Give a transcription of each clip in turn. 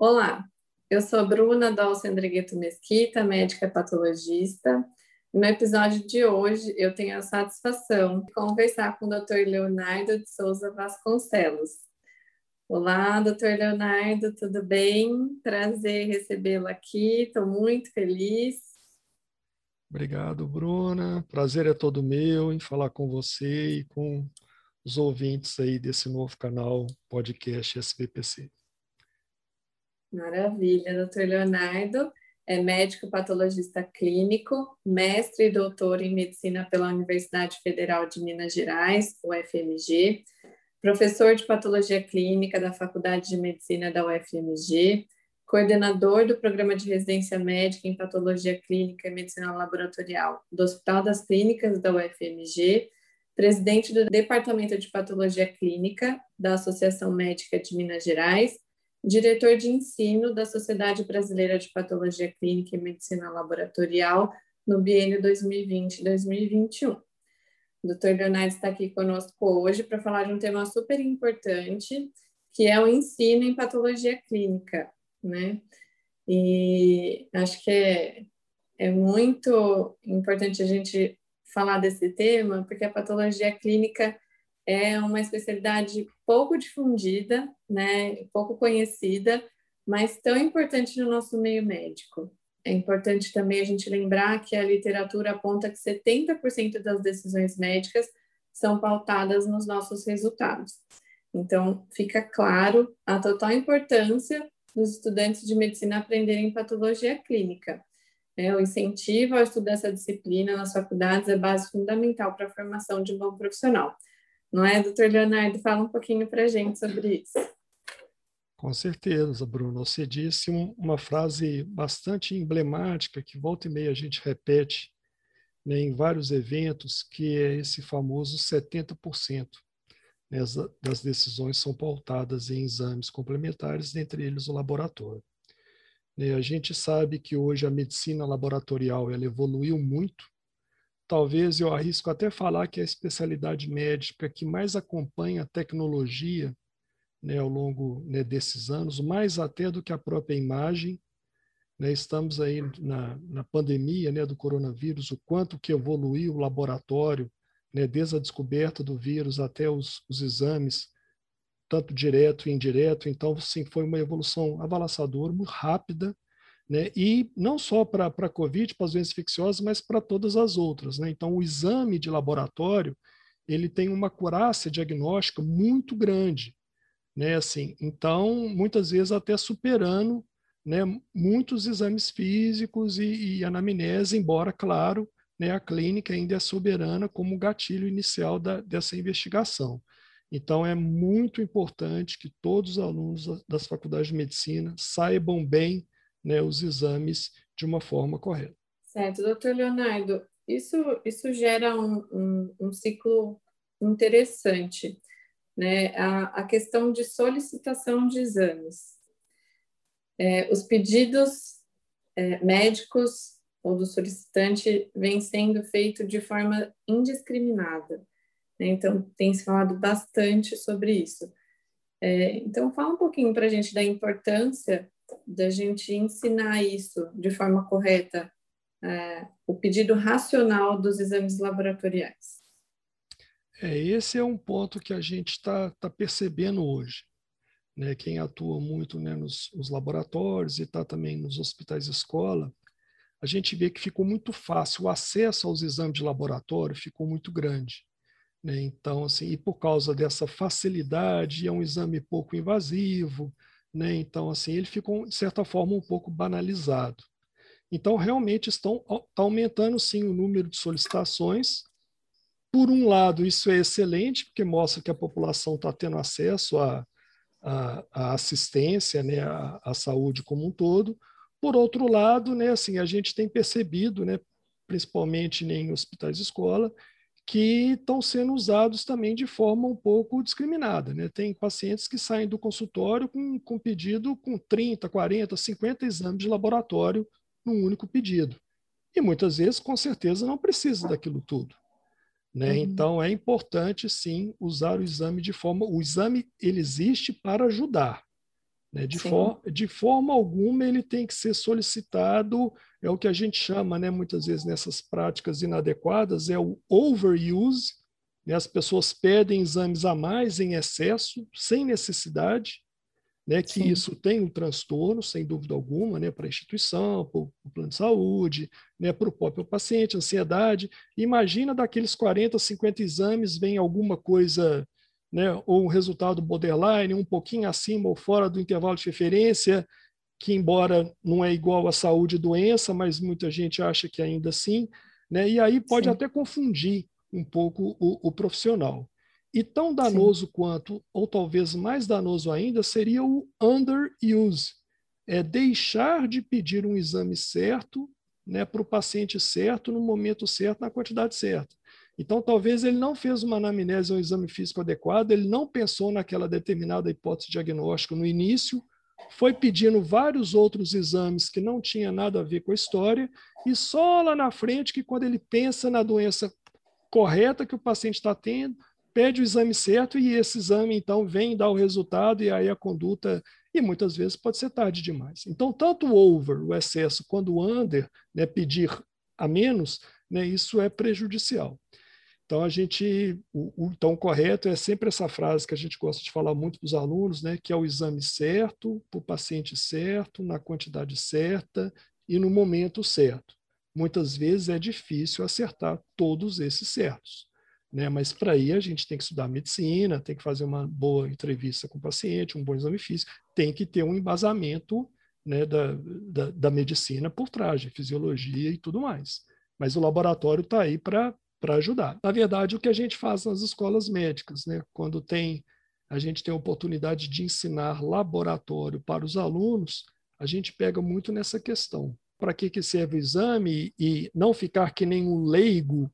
Olá, eu sou Bruna Dalcendregueto Mesquita, médica patologista. No episódio de hoje, eu tenho a satisfação de conversar com o Dr. Leonardo de Souza Vasconcelos. Olá, doutor Leonardo, tudo bem? Prazer recebê-lo aqui, estou muito feliz. Obrigado, Bruna. Prazer é todo meu em falar com você e com os ouvintes aí desse novo canal podcast SBPC. Maravilha, doutor Leonardo. É médico patologista clínico, mestre e doutor em medicina pela Universidade Federal de Minas Gerais, UFMG, professor de patologia clínica da Faculdade de Medicina da UFMG, coordenador do programa de residência médica em patologia clínica e medicina laboratorial do Hospital das Clínicas da UFMG, presidente do Departamento de Patologia Clínica da Associação Médica de Minas Gerais diretor de ensino da Sociedade Brasileira de Patologia Clínica e Medicina Laboratorial no biênio 2020-2021. O Dr. Leonardo está aqui conosco hoje para falar de um tema super importante, que é o ensino em patologia clínica, né? E acho que é, é muito importante a gente falar desse tema, porque a patologia clínica é uma especialidade pouco difundida, né, pouco conhecida, mas tão importante no nosso meio médico. É importante também a gente lembrar que a literatura aponta que 70% das decisões médicas são pautadas nos nossos resultados. Então, fica claro a total importância dos estudantes de medicina aprenderem patologia clínica. É, o incentivo ao estudo dessa disciplina nas faculdades é base fundamental para a formação de um bom profissional. Não é, doutor Leonardo? Fala um pouquinho para a gente sobre isso. Com certeza, Bruno. Você disse um, uma frase bastante emblemática que volta e meia a gente repete né, em vários eventos, que é esse famoso 70% né, das decisões são pautadas em exames complementares, dentre eles o laboratório. Né, a gente sabe que hoje a medicina laboratorial ela evoluiu muito, talvez eu arrisco até falar que é a especialidade médica que mais acompanha a tecnologia né, ao longo né, desses anos, mais até do que a própria imagem. Né, estamos aí na, na pandemia né, do coronavírus, o quanto que evoluiu o laboratório, né, desde a descoberta do vírus até os, os exames, tanto direto e indireto. Então, sim, foi uma evolução avalaçadora, muito rápida, né? E não só para a COVID, para as doenças infecciosas, mas para todas as outras. Né? Então, o exame de laboratório ele tem uma curácia diagnóstica muito grande. Né? Assim, então, muitas vezes até superando né, muitos exames físicos e, e anamnese, embora, claro, né, a clínica ainda é soberana como gatilho inicial da, dessa investigação. Então, é muito importante que todos os alunos das faculdades de medicina saibam bem né, os exames de uma forma correta. Certo, doutor Leonardo, isso, isso gera um, um, um ciclo interessante, né? A, a, questão de solicitação de exames. É, os pedidos é, médicos ou do solicitante vêm sendo feito de forma indiscriminada. Né? Então, tem se falado bastante sobre isso. É, então, fala um pouquinho para a gente da importância da gente ensinar isso de forma correta, é, o pedido racional dos exames laboratoriais. É, esse é um ponto que a gente está tá percebendo hoje. Né? Quem atua muito né, nos, nos laboratórios e está também nos hospitais escola, a gente vê que ficou muito fácil, o acesso aos exames de laboratório ficou muito grande. Né? Então, assim, e por causa dessa facilidade, é um exame pouco invasivo, né? Então, assim, ele ficou, de certa forma, um pouco banalizado. Então, realmente estão tá aumentando, sim, o número de solicitações, por um lado, isso é excelente, porque mostra que a população está tendo acesso à, assistência, né, à, saúde como um todo. Por outro lado, né, assim, a gente tem percebido, né, principalmente em hospitais de escola, que estão sendo usados também de forma um pouco discriminada. Né? Tem pacientes que saem do consultório com, com pedido com 30, 40, 50 exames de laboratório num único pedido. E muitas vezes, com certeza, não precisa daquilo tudo. Né? Uhum. Então, é importante, sim, usar o exame de forma... O exame, ele existe para ajudar. Né? De, for, de forma alguma, ele tem que ser solicitado, é o que a gente chama, né, muitas vezes, nessas práticas inadequadas, é o overuse. Né? As pessoas pedem exames a mais em excesso, sem necessidade, né, que Sim. isso tem um transtorno, sem dúvida alguma, né, para a instituição, para o plano de saúde, né, para o próprio paciente, ansiedade. Imagina daqueles 40, 50 exames, vem alguma coisa, né, ou um resultado borderline, um pouquinho acima ou fora do intervalo de referência, que embora não é igual à saúde e doença, mas muita gente acha que ainda assim, né, e aí pode Sim. até confundir um pouco o, o profissional. E tão danoso Sim. quanto, ou talvez mais danoso ainda, seria o underuse, é deixar de pedir um exame certo né, para o paciente certo, no momento certo, na quantidade certa. Então, talvez ele não fez uma anamnese ou um exame físico adequado, ele não pensou naquela determinada hipótese diagnóstica no início, foi pedindo vários outros exames que não tinha nada a ver com a história, e só lá na frente que quando ele pensa na doença correta que o paciente está tendo, pede o exame certo e esse exame, então, vem dar o resultado e aí a conduta, e muitas vezes pode ser tarde demais. Então, tanto o over, o excesso, quanto o under, né, pedir a menos, né, isso é prejudicial. Então, a gente, o, o então, correto é sempre essa frase que a gente gosta de falar muito para os alunos, né, que é o exame certo, para o paciente certo, na quantidade certa e no momento certo. Muitas vezes é difícil acertar todos esses certos. Né? Mas para ir a gente tem que estudar medicina, tem que fazer uma boa entrevista com o paciente, um bom exame físico, tem que ter um embasamento né, da, da, da, medicina por trás, de fisiologia e tudo mais. Mas o laboratório está aí para ajudar. Na verdade, o que a gente faz nas escolas médicas, né, quando tem a gente tem a oportunidade de ensinar laboratório para os alunos, a gente pega muito nessa questão. Para que, que serve o exame e não ficar que nem um leigo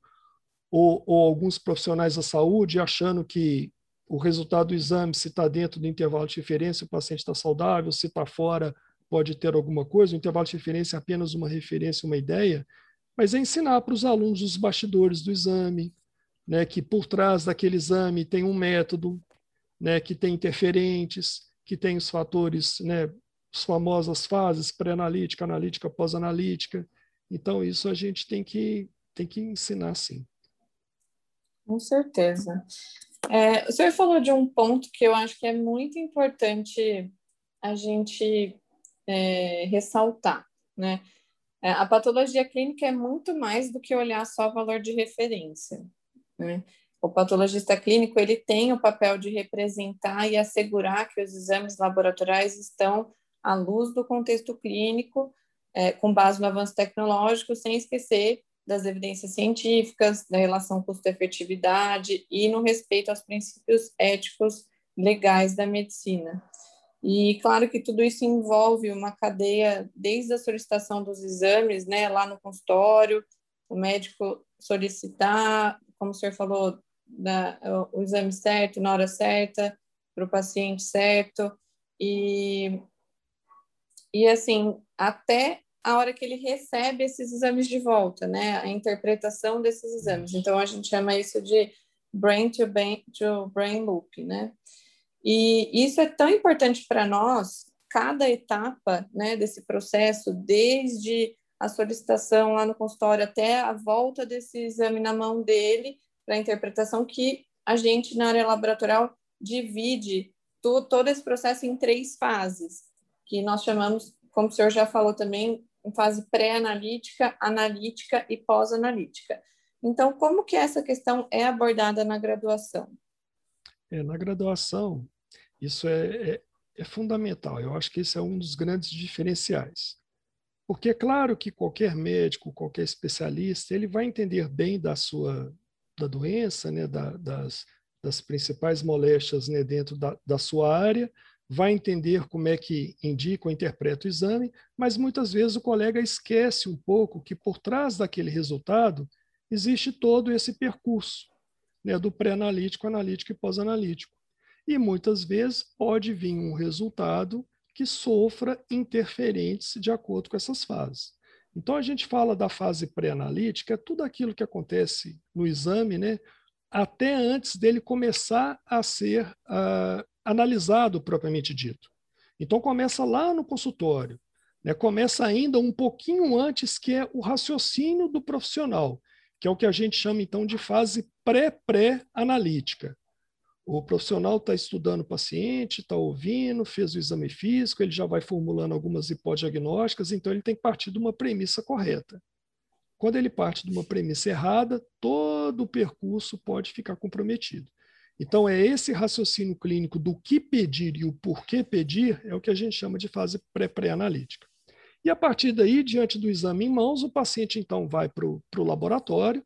ou, ou alguns profissionais da saúde achando que o resultado do exame, se está dentro do intervalo de referência, o paciente está saudável, se está fora, pode ter alguma coisa. O intervalo de referência é apenas uma referência, uma ideia, mas é ensinar para os alunos os bastidores do exame, né, que por trás daquele exame tem um método, né, que tem interferentes, que tem os fatores, né, as famosas fases pré-analítica, analítica, pós-analítica. Então, isso a gente tem que, tem que ensinar sim. Com certeza. É, o senhor falou de um ponto que eu acho que é muito importante a gente é, ressaltar, né? É, a patologia clínica é muito mais do que olhar só o valor de referência. Né? O patologista clínico ele tem o papel de representar e assegurar que os exames laboratoriais estão à luz do contexto clínico, é, com base no avanço tecnológico, sem esquecer das evidências científicas, da relação custo-efetividade e no respeito aos princípios éticos legais da medicina. E claro que tudo isso envolve uma cadeia desde a solicitação dos exames, né, lá no consultório, o médico solicitar, como o senhor falou, da, o, o exame certo, na hora certa, para o paciente certo, e, e assim, até a hora que ele recebe esses exames de volta, né? A interpretação desses exames. Então, a gente chama isso de brain to brain, to brain loop, né? E isso é tão importante para nós, cada etapa né, desse processo, desde a solicitação lá no consultório até a volta desse exame na mão dele para interpretação, que a gente, na área laboratorial, divide todo esse processo em três fases, que nós chamamos, como o senhor já falou também, fase pré-analítica, analítica e pós-analítica. Então, como que essa questão é abordada na graduação? É, na graduação, isso é, é, é fundamental. Eu acho que esse é um dos grandes diferenciais. Porque é claro que qualquer médico, qualquer especialista, ele vai entender bem da sua, da doença, né, da, das, das principais moléstias né, dentro da, da sua área, vai entender como é que indica ou interpreta o exame, mas muitas vezes o colega esquece um pouco que por trás daquele resultado existe todo esse percurso né, do pré-analítico, analítico e pós-analítico. E muitas vezes pode vir um resultado que sofra interferentes de acordo com essas fases. Então, a gente fala da fase pré-analítica, é tudo aquilo que acontece no exame, né, até antes dele começar a ser uh, analisado propriamente dito. Então, começa lá no consultório, né, começa ainda um pouquinho antes, que é o raciocínio do profissional, que é o que a gente chama, então, de fase pré-pré-analítica. O profissional está estudando o paciente, está ouvindo, fez o exame físico, ele já vai formulando algumas hipóteses diagnósticas, então ele tem que partir de uma premissa correta. Quando ele parte de uma premissa errada, todo o percurso pode ficar comprometido. Então, é esse raciocínio clínico do que pedir e o porquê pedir, é o que a gente chama de fase pré-pré-analítica. E a partir daí, diante do exame em mãos, o paciente então vai para o laboratório,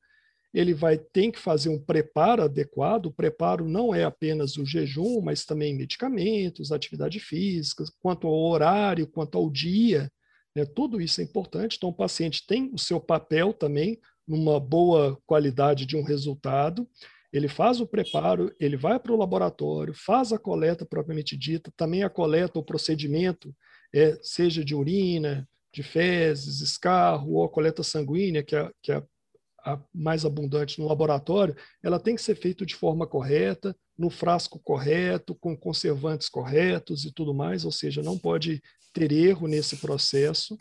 ele vai ter que fazer um preparo adequado. O preparo não é apenas o jejum, mas também medicamentos, atividade física, quanto ao horário, quanto ao dia. Né? Tudo isso é importante. Então, o paciente tem o seu papel também numa boa qualidade de um resultado. Ele faz o preparo, ele vai para o laboratório, faz a coleta propriamente dita, também a coleta, o procedimento, é, seja de urina, de fezes, escarro ou a coleta sanguínea, que é, que é a mais abundante no laboratório, ela tem que ser feita de forma correta, no frasco correto, com conservantes corretos e tudo mais, ou seja, não pode ter erro nesse processo,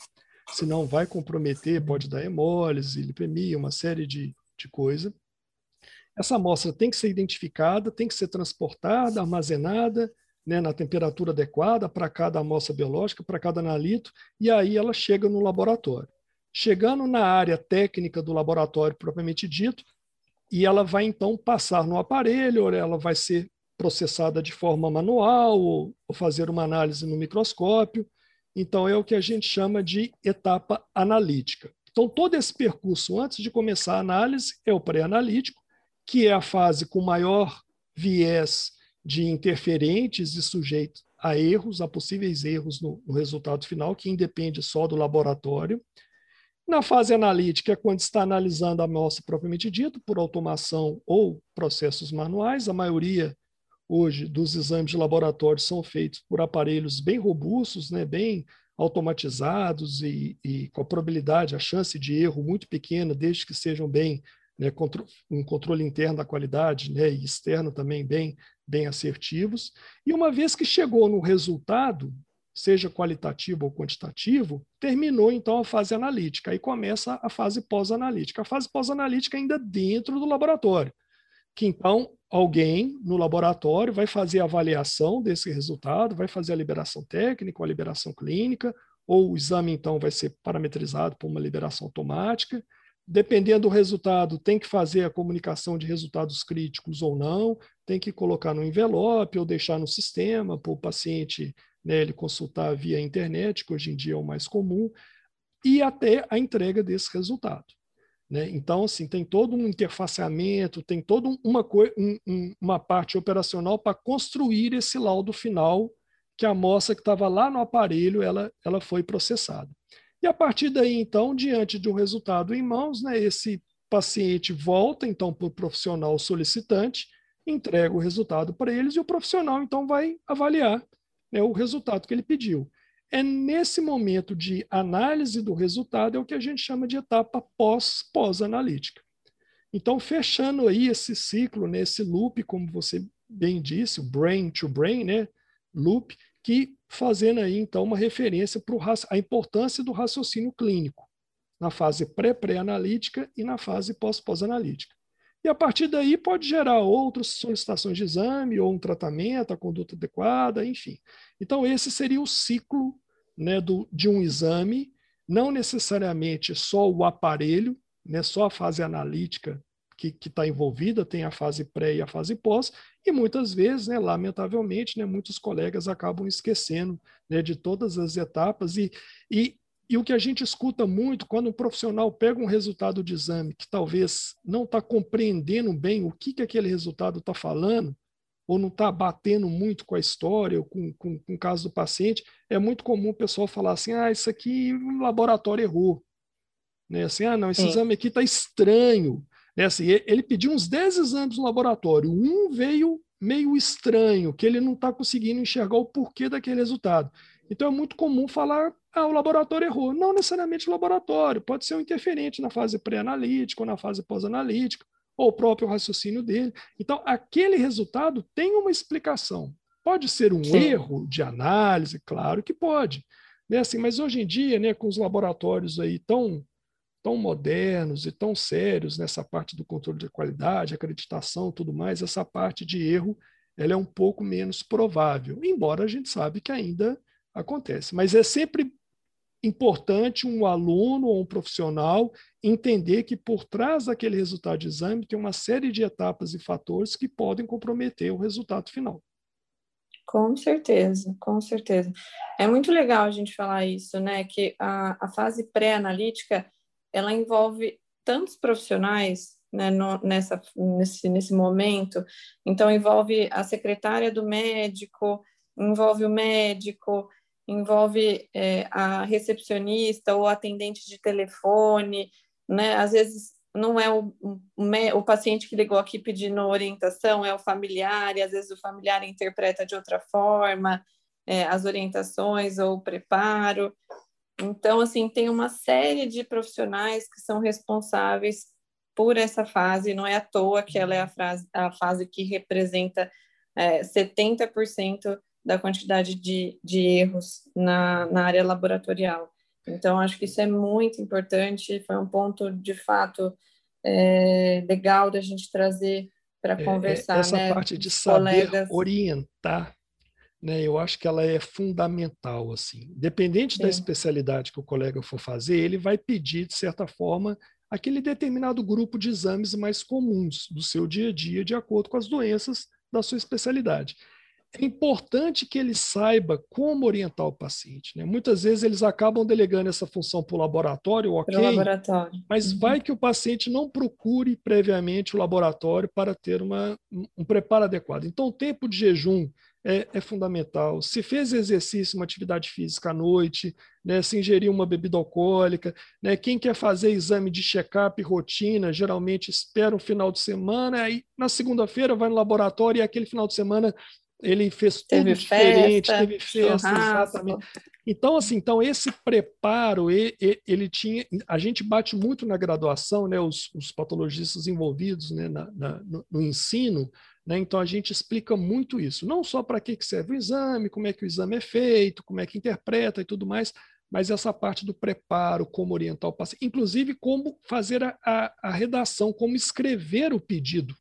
senão vai comprometer, pode dar hemólise, lipemia, uma série de, de coisas. Essa amostra tem que ser identificada, tem que ser transportada, armazenada né, na temperatura adequada para cada amostra biológica, para cada analito, e aí ela chega no laboratório. Chegando na área técnica do laboratório propriamente dito, e ela vai então passar no aparelho, ou ela vai ser processada de forma manual, ou, ou fazer uma análise no microscópio. Então, é o que a gente chama de etapa analítica. Então, todo esse percurso antes de começar a análise é o pré-analítico, que é a fase com maior viés de interferentes e sujeito a erros, a possíveis erros no, no resultado final, que independe só do laboratório. Na fase analítica, é quando está analisando a amostra propriamente dita, por automação ou processos manuais, a maioria hoje dos exames de laboratório são feitos por aparelhos bem robustos, né, bem automatizados e, e, com a probabilidade, a chance de erro muito pequena, desde que sejam bem né, um controle interno da qualidade né, e externo também bem, bem assertivos. E uma vez que chegou no resultado, seja qualitativo ou quantitativo, terminou então a fase analítica. Aí começa a fase pós-analítica. A fase pós-analítica ainda dentro do laboratório, que então alguém no laboratório vai fazer a avaliação desse resultado, vai fazer a liberação técnica, a liberação clínica, ou o exame então vai ser parametrizado por uma liberação automática. Dependendo do resultado, tem que fazer a comunicação de resultados críticos ou não, tem que colocar no envelope ou deixar no sistema para o paciente né, ele consultar via internet, que hoje em dia é o mais comum, e até a entrega desse resultado. Né? Então, assim, tem todo um interfaceamento, tem toda uma, um, uma parte operacional para construir esse laudo final que a amostra que estava lá no aparelho, ela, ela foi processada. E a partir daí, então, diante de um resultado em mãos, né, esse paciente volta, então, para o profissional solicitante, entrega o resultado para eles e o profissional, então, vai avaliar né, o resultado que ele pediu. É nesse momento de análise do resultado é o que a gente chama de etapa pós-pós-analítica. Então, fechando aí esse ciclo, né, esse loop, como você bem disse, o brain to brain, né, loop, que fazendo aí então uma referência para a importância do raciocínio clínico na fase pré-pré-analítica e na fase pós-pós-analítica. E a partir daí pode gerar outras solicitações de exame ou um tratamento, a conduta adequada, enfim. Então, esse seria o ciclo né, do, de um exame, não necessariamente só o aparelho, né, só a fase analítica que está envolvida, tem a fase pré e a fase pós, e muitas vezes, né, lamentavelmente, né, muitos colegas acabam esquecendo né, de todas as etapas e, e e o que a gente escuta muito quando um profissional pega um resultado de exame que talvez não está compreendendo bem o que, que aquele resultado está falando, ou não está batendo muito com a história, ou com, com, com, o caso do paciente, é muito comum o pessoal falar assim: ah, isso aqui o laboratório errou. Né? Assim, ah, não, esse Sim. exame aqui está estranho. Né? Assim, ele pediu uns 10 exames no laboratório, um veio meio estranho, que ele não está conseguindo enxergar o porquê daquele resultado. Então é muito comum falar, ah, o laboratório errou. Não necessariamente o laboratório, pode ser um interferente na fase pré-analítica ou na fase pós-analítica, ou o próprio raciocínio dele. Então, aquele resultado tem uma explicação. Pode ser um Sim. erro de análise, claro que pode. Né? Assim, mas hoje em dia, né, com os laboratórios aí tão, tão modernos e tão sérios nessa parte do controle de qualidade, acreditação, tudo mais, essa parte de erro ela é um pouco menos provável, embora a gente sabe que ainda acontece. Mas é sempre importante um aluno ou um profissional entender que por trás daquele resultado de exame tem uma série de etapas e fatores que podem comprometer o resultado final. Com certeza, com certeza. É muito legal a gente falar isso, né? Que a, a fase pré-analítica ela envolve tantos profissionais né, no, nessa, nesse, nesse momento. Então, envolve a secretária do médico, envolve o médico, envolve é, a recepcionista ou atendente de telefone, né? Às vezes não é o, o, paciente que ligou aqui pedindo orientação, é o familiar, e às vezes o familiar interpreta de outra forma é, as orientações ou o preparo. Então, assim, tem uma série de profissionais que são responsáveis por essa fase, não é à toa que ela é a, frase, a fase que representa é, 70% da quantidade de, de erros na, na área laboratorial. Então, acho que isso é muito importante, foi um ponto, de fato, é, legal da gente trazer para é, é, conversar. essa né, parte de saber colegas. orientar, né, eu acho que ela é fundamental. assim. Dependente Sim. da especialidade que o colega for fazer, ele vai pedir, de certa forma, aquele determinado grupo de exames mais comuns do seu dia a dia, de acordo com as doenças da sua especialidade é importante que ele saiba como orientar o paciente. Né? Muitas vezes eles acabam delegando essa função para o laboratório, ok, laboratório. mas uhum. vai que o paciente não procure previamente o laboratório para ter uma, um preparo adequado. Então, o tempo de jejum é, é, fundamental. Se fez exercício, uma atividade física à noite, né, se ingeriu uma bebida alcoólica, né, quem quer fazer exame de check-up rotina, geralmente espera um final de semana, aí na segunda-feira vai no laboratório e aquele final de semana ele fez tudo teve diferente, festa, teve festa, exatamente. Então, assim, então esse preparo, ele, ele, tinha, a gente bate muito na graduação, né, os, os patologistas envolvidos né, na, na, no, no, ensino, né, então a gente explica muito isso, não só para que serve o exame, como é que o exame é feito, como é que interpreta e tudo mais, mas essa parte do preparo, como orientar o paciente, inclusive como fazer a, a, a redação, como escrever o pedido,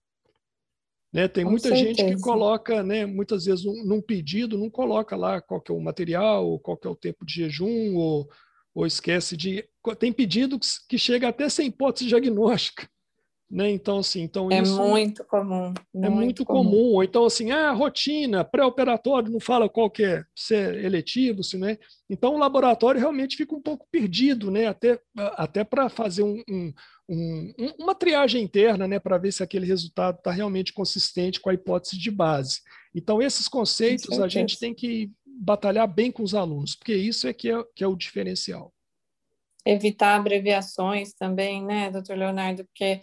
né? Tem Com muita certeza. gente que coloca, né, muitas vezes, um, num pedido, não coloca lá qual que é o material, qual que é o tempo de jejum, ou, ou esquece de. Tem pedido que, que chega até sem hipótese diagnóstica. Né? Então, assim, então é isso muito comum. é muito comum. comum. Ou então, assim, ah, rotina, pré-operatório, não fala qual que é, se é eletivo, se não é. Então, o laboratório realmente fica um pouco perdido, né? Até, até para fazer um, um, um, uma triagem interna, né? Para ver se aquele resultado está realmente consistente com a hipótese de base. Então, esses conceitos a gente tem que batalhar bem com os alunos, porque isso é que é, que é o diferencial. Evitar abreviações também, né, doutor Leonardo? Porque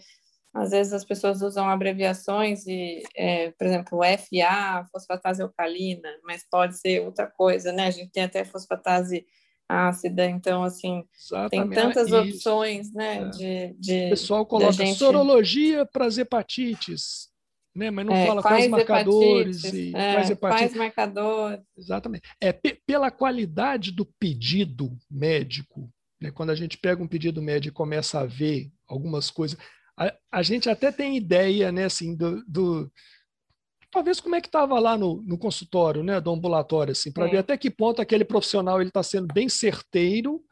às vezes as pessoas usam abreviações e, é, por exemplo, FA, fosfatase alcalina, mas pode ser outra coisa, né? A gente tem até fosfatase ácida, então, assim, Exatamente. tem tantas opções, né? É. De, de, o pessoal coloca gente... sorologia para as hepatites, né? mas não é, fala quais, quais marcadores e é, quais hepatites. Quais marcadores. Exatamente. É, pela qualidade do pedido médico, né? quando a gente pega um pedido médico e começa a ver algumas coisas, a, a gente até tem ideia, né, assim, do, do talvez como é que estava lá no, no, consultório, né, do ambulatório, assim, para é. ver até que ponto aquele profissional ele está sendo bem certeiro,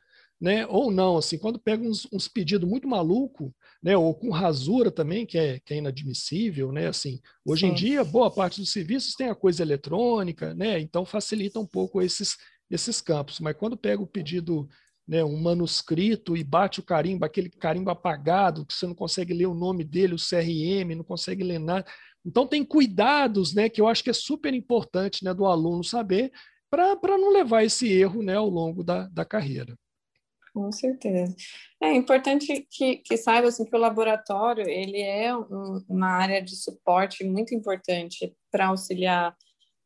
né, ou não, assim, quando pega uns, uns pedidos muito maluco, né, ou com rasura também, que é, que é inadmissível, né, assim, hoje Sim. em dia boa parte dos serviços tem a coisa eletrônica, né, então facilita um pouco esses esses campos, mas quando pega o pedido né, um manuscrito e bate o carimbo, aquele carimbo apagado, que você não consegue ler o nome dele, o CRM, não consegue ler nada. Então, tem cuidados né, que eu acho que é super importante né, do aluno saber para não levar esse erro né, ao longo da, da carreira. Com certeza. É importante que, que saiba assim, que o laboratório ele é um, uma área de suporte muito importante para auxiliar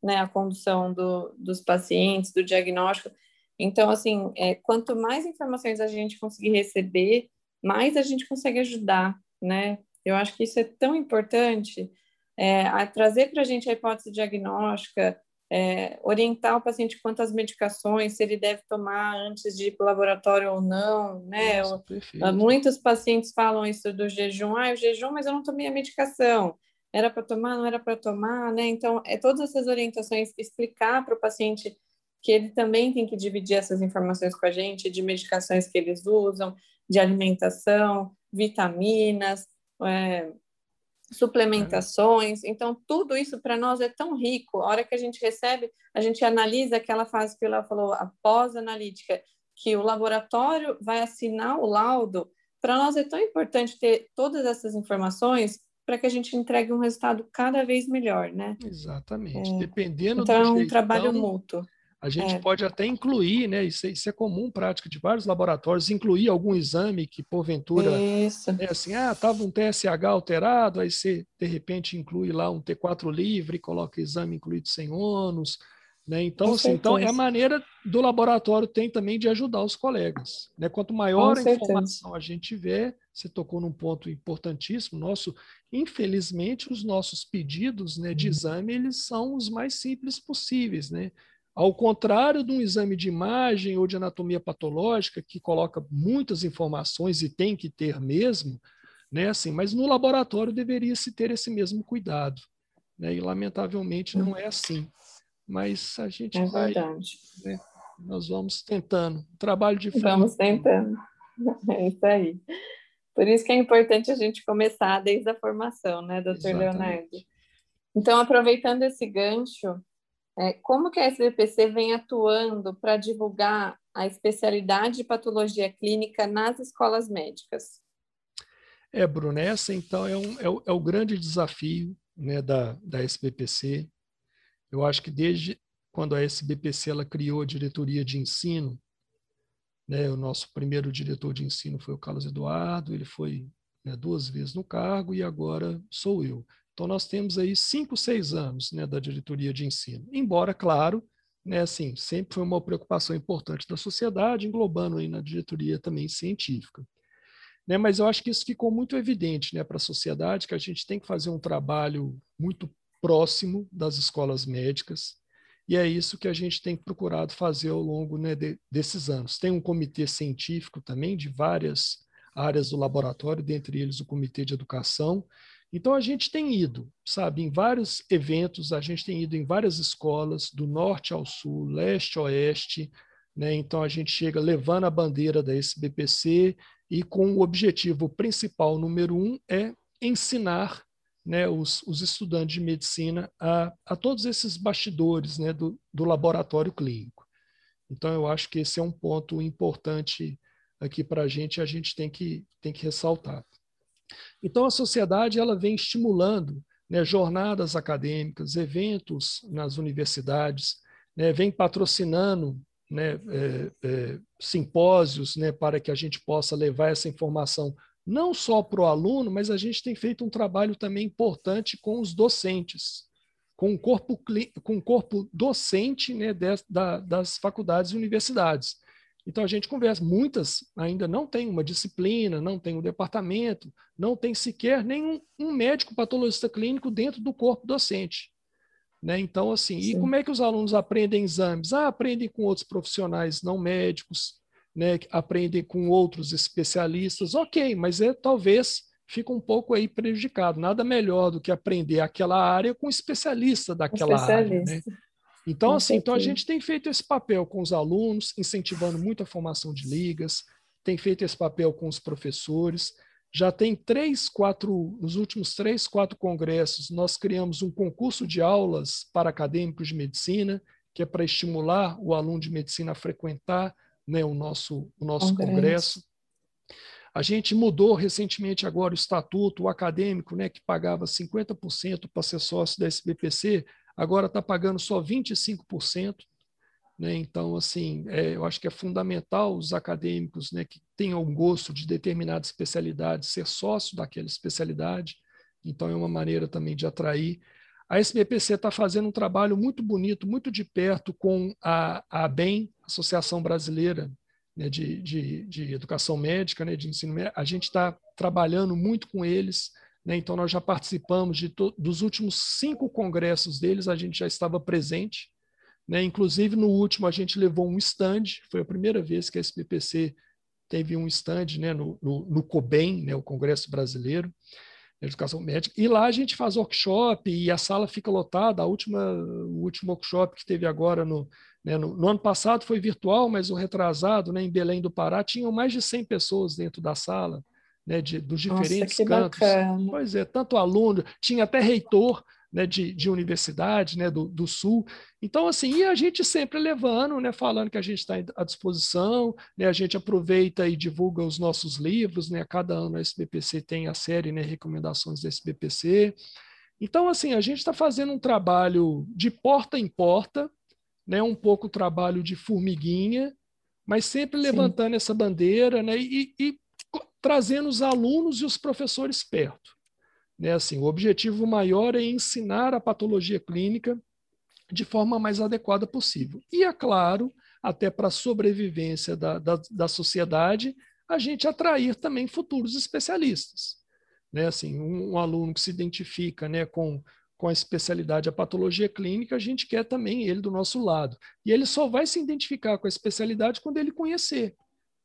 né, a condução do, dos pacientes, do diagnóstico. Então, assim, é, quanto mais informações a gente conseguir receber, mais a gente consegue ajudar, né? Eu acho que isso é tão importante, é, a trazer para a gente a hipótese diagnóstica, é, orientar o paciente quantas medicações, se ele deve tomar antes de ir para o laboratório ou não, né? Nossa, ah, muitos pacientes falam isso do jejum, ah, o jejum, mas eu não tomei a medicação. Era para tomar, não era para tomar, né? Então, é todas essas orientações, explicar para o paciente que ele também tem que dividir essas informações com a gente, de medicações que eles usam, de alimentação, vitaminas, é, suplementações. Então, tudo isso para nós é tão rico. A hora que a gente recebe, a gente analisa aquela fase que ela falou, a pós-analítica, que o laboratório vai assinar o laudo. Para nós é tão importante ter todas essas informações para que a gente entregue um resultado cada vez melhor, né? Exatamente. É. Dependendo então, do é um trabalho mútuo. A gente é. pode até incluir, né? Isso, é, isso, é comum, prática de vários laboratórios, incluir algum exame que, porventura, isso. é assim, ah, estava um TSH alterado, aí você, de repente, inclui lá um T4 livre, coloca exame incluído sem ônus, né? Então, assim, então, é a maneira do laboratório tem também de ajudar os colegas. Né? Quanto maior a informação a gente tiver, você tocou num ponto importantíssimo, nosso, infelizmente, os nossos pedidos né, de uhum. exame, eles são os mais simples possíveis, né? Ao contrário de um exame de imagem ou de anatomia patológica, que coloca muitas informações e tem que ter mesmo, né, assim, mas no laboratório deveria se ter esse mesmo cuidado. Né, e, lamentavelmente, não é assim. Mas a gente é vai. Verdade. Né, nós vamos tentando. Trabalho de Vamos tentando. É isso aí. Por isso que é importante a gente começar desde a formação, né, doutor Leonardo? Então, aproveitando esse gancho, é, como que a SBPC vem atuando para divulgar a especialidade de patologia clínica nas escolas médicas? É, Bruna, essa então é, um, é, o, é o grande desafio né, da, da SBPC. Eu acho que desde quando a SBPC ela criou a diretoria de ensino, né, o nosso primeiro diretor de ensino foi o Carlos Eduardo, ele foi né, duas vezes no cargo e agora sou eu. Então, nós temos aí cinco, seis anos né, da diretoria de ensino. Embora, claro, né, assim, sempre foi uma preocupação importante da sociedade, englobando aí na diretoria também científica. Né, mas eu acho que isso ficou muito evidente né, para a sociedade, que a gente tem que fazer um trabalho muito próximo das escolas médicas, e é isso que a gente tem procurado fazer ao longo né, de, desses anos. Tem um comitê científico também de várias áreas do laboratório, dentre eles o comitê de educação, então a gente tem ido, sabe, em vários eventos, a gente tem ido em várias escolas, do norte ao sul, leste a oeste, né? Então a gente chega levando a bandeira da SBPC e com o objetivo principal, número um, é ensinar né, os, os estudantes de medicina a, a todos esses bastidores né, do, do laboratório clínico. Então eu acho que esse é um ponto importante aqui para a gente, a gente tem que, tem que ressaltar. Então, a sociedade ela vem estimulando né, jornadas acadêmicas, eventos nas universidades, né, vem patrocinando né, é, é, simpósios né, para que a gente possa levar essa informação não só para o aluno, mas a gente tem feito um trabalho também importante com os docentes, com o corpo, com o corpo docente né, das, das faculdades e universidades. Então a gente conversa, muitas ainda não têm uma disciplina, não tem um departamento, não tem sequer nenhum um médico patologista clínico dentro do corpo docente. Né? Então, assim, Sim. e como é que os alunos aprendem exames? Ah, aprendem com outros profissionais não médicos, né? aprendem com outros especialistas, ok, mas é talvez fica um pouco aí prejudicado. Nada melhor do que aprender aquela área com um especialista daquela especialista. área. Né? Então, assim, então a gente tem feito esse papel com os alunos, incentivando muito a formação de ligas, tem feito esse papel com os professores. Já tem três, quatro, nos últimos três, quatro congressos, nós criamos um concurso de aulas para acadêmicos de medicina, que é para estimular o aluno de medicina a frequentar né, o nosso, o nosso congresso. congresso. A gente mudou recentemente agora o estatuto, o acadêmico, né, que pagava 50% para ser sócio da SBPC, agora está pagando só 25%. Né? Então, assim, é, eu acho que é fundamental os acadêmicos né, que tenham gosto de determinada especialidade ser sócio daquela especialidade. Então, é uma maneira também de atrair. A SBPC está fazendo um trabalho muito bonito, muito de perto com a, a ABEM, Associação Brasileira né, de, de, de, Educação Médica, né, de ensino médico. A gente está trabalhando muito com eles. Né, então, nós já participamos de dos últimos cinco congressos deles, a gente já estava presente. Né? Inclusive, no último, a gente levou um stand, foi a primeira vez que a SPPC teve um stand né, no, no, no COBEM, né, o Congresso Brasileiro de Educação Médica, e lá a gente faz workshop e a sala fica lotada. A última, o último workshop que teve agora no, né, no, no, ano passado foi virtual, mas o retrasado, né, em Belém do Pará, tinham mais de 100 pessoas dentro da sala, né, de, dos diferentes Nossa, cantos. Bacana. Pois é, tanto aluno, tinha até reitor né, de, de universidade né, do, do Sul. Então, assim, e a gente sempre levando, né, falando que a gente está à disposição, né, a gente aproveita e divulga os nossos livros, né, cada ano a SBPC tem a série né, Recomendações da SBPC. Então, assim, a gente está fazendo um trabalho de porta em porta, né, um pouco trabalho de formiguinha, mas sempre levantando Sim. essa bandeira né, e, e trazendo os alunos e os professores perto. Né? Assim, o objetivo maior é ensinar a patologia clínica de forma mais adequada possível. E, é claro, até para a sobrevivência da, da, da, sociedade, a gente atrair também futuros especialistas. Né? Assim, um, um aluno que se identifica né, com, com a especialidade a patologia clínica, a gente quer também ele do nosso lado. E ele só vai se identificar com a especialidade quando ele conhecer.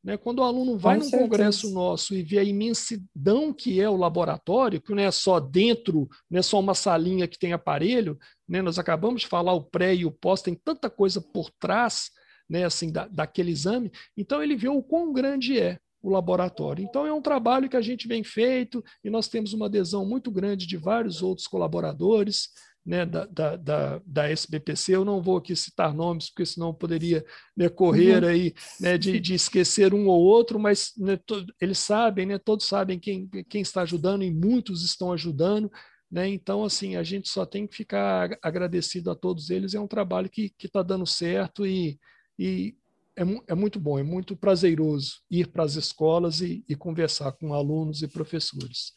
Né? Quando o aluno vai Com num certeza. congresso nosso e vê a imensidão que é o laboratório, que não é só dentro, não é só uma salinha que tem aparelho, né? nós acabamos de falar o pré e o pós, tem tanta coisa por trás né? assim, da, daquele exame, então ele vê o quão grande é o laboratório. Então, é um trabalho que a gente vem feito e nós temos uma adesão muito grande de vários outros colaboradores né, da, da, da, da, SBPC. Eu não vou aqui citar nomes, porque senão poderia né, correr uhum. aí né, de, de, esquecer um ou outro, mas né, to, eles sabem, né, todos sabem quem, quem está ajudando e muitos estão ajudando. Né? Então, assim, a gente só tem que ficar agradecido a todos eles. É um trabalho que está dando certo e, e é, é, muito bom, é muito prazeroso ir para as escolas e, e conversar com alunos e professores.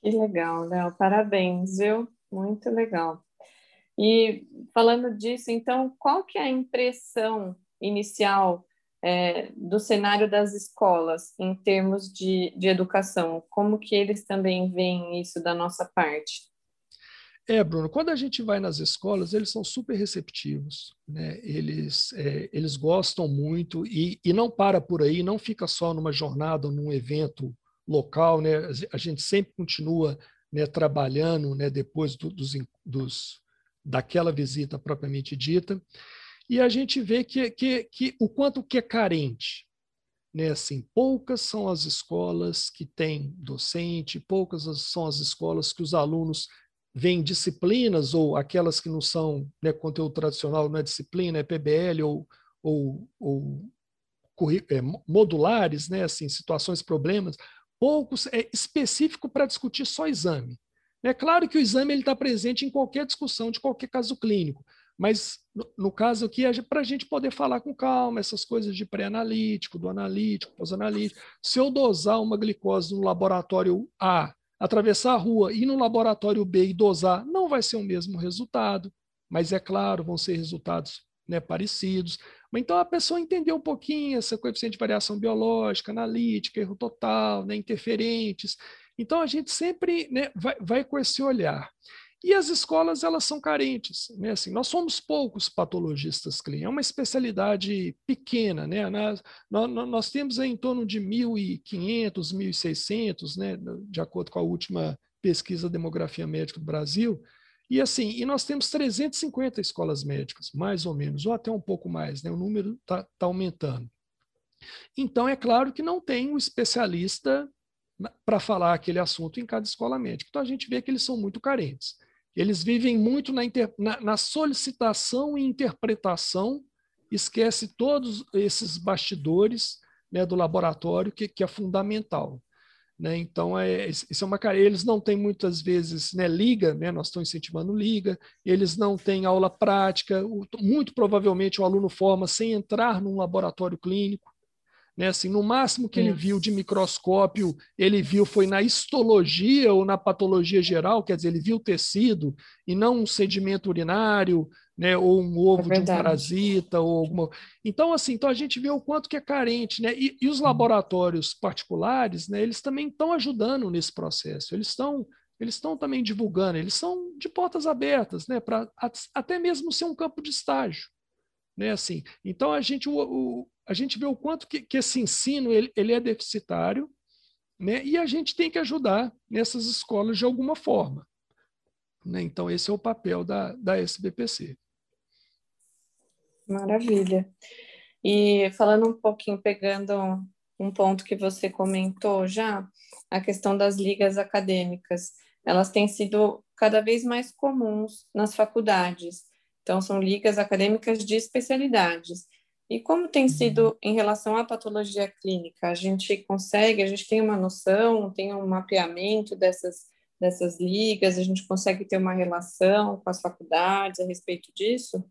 Que legal, Léo. Parabéns, viu? Muito legal. E falando disso, então, qual que é a impressão inicial é, do cenário das escolas em termos de, de educação? Como que eles também veem isso da nossa parte? É, Bruno, quando a gente vai nas escolas, eles são super receptivos, né? eles, é, eles gostam muito e, e não para por aí, não fica só numa jornada ou num evento local, né? a gente sempre continua né, trabalhando né, depois do, dos, dos, daquela visita propriamente dita, e a gente vê que, que, que o quanto que é carente. Né, assim, poucas são as escolas que têm docente, poucas são as escolas que os alunos veem disciplinas, ou aquelas que não são né, conteúdo tradicional, não é disciplina, é PBL ou, ou, ou é, modulares, né, assim, situações, problemas, poucos é específico para discutir só exame. É claro que o exame está presente em qualquer discussão de qualquer caso clínico, mas no, no caso aqui, para a gente poder falar com calma, essas coisas de pré-analítico, do analítico, pós-analítico. Se eu dosar uma glicose no laboratório A, atravessar a rua e no laboratório B e dosar, não vai ser o mesmo resultado, mas é claro, vão ser resultados né, parecidos. Então, a pessoa entendeu um pouquinho essa coeficiente de variação biológica, analítica, erro total, né, interferentes. Então, a gente sempre né, vai, vai, com esse olhar. E as escolas, elas são carentes. Né? Assim, nós somos poucos patologistas clínicos, é uma especialidade pequena. Né? Nós, nós temos em torno de 1.500, 1.600, né, de acordo com a última pesquisa Demografia Médica do Brasil, e assim, e nós temos 350 escolas médicas, mais ou menos, ou até um pouco mais, né? o número está tá aumentando. Então, é claro que não tem um especialista para falar aquele assunto em cada escola médica. Então, a gente vê que eles são muito carentes. Eles vivem muito na, inter, na, na solicitação e interpretação esquece todos esses bastidores né, do laboratório, que, que é fundamental. Né? Então, é, isso é uma eles não têm muitas vezes né, liga, né? nós estamos incentivando liga, eles não têm aula prática, muito provavelmente o aluno forma sem entrar num laboratório clínico. Né? Assim, no máximo que ele viu de microscópio, ele viu foi na histologia ou na patologia geral, quer dizer, ele viu tecido e não um sedimento urinário, né, ou um ovo é de um parasita, ou alguma. Então, assim, então a gente vê o quanto que é carente, né? E, e os uhum. laboratórios particulares, né, eles também estão ajudando nesse processo, eles estão eles estão também divulgando, eles são de portas abertas, né, para até mesmo ser um campo de estágio, né, assim. Então a gente o, o a gente vê o quanto que, que esse ensino ele, ele é deficitário, né, e a gente tem que ajudar nessas escolas de alguma forma. Né? Então, esse é o papel da, da SBPC. Maravilha. E falando um pouquinho, pegando um ponto que você comentou já, a questão das ligas acadêmicas, elas têm sido cada vez mais comuns nas faculdades. Então, são ligas acadêmicas de especialidades. E como tem sido em relação à patologia clínica? A gente consegue, a gente tem uma noção, tem um mapeamento dessas, dessas ligas, a gente consegue ter uma relação com as faculdades a respeito disso?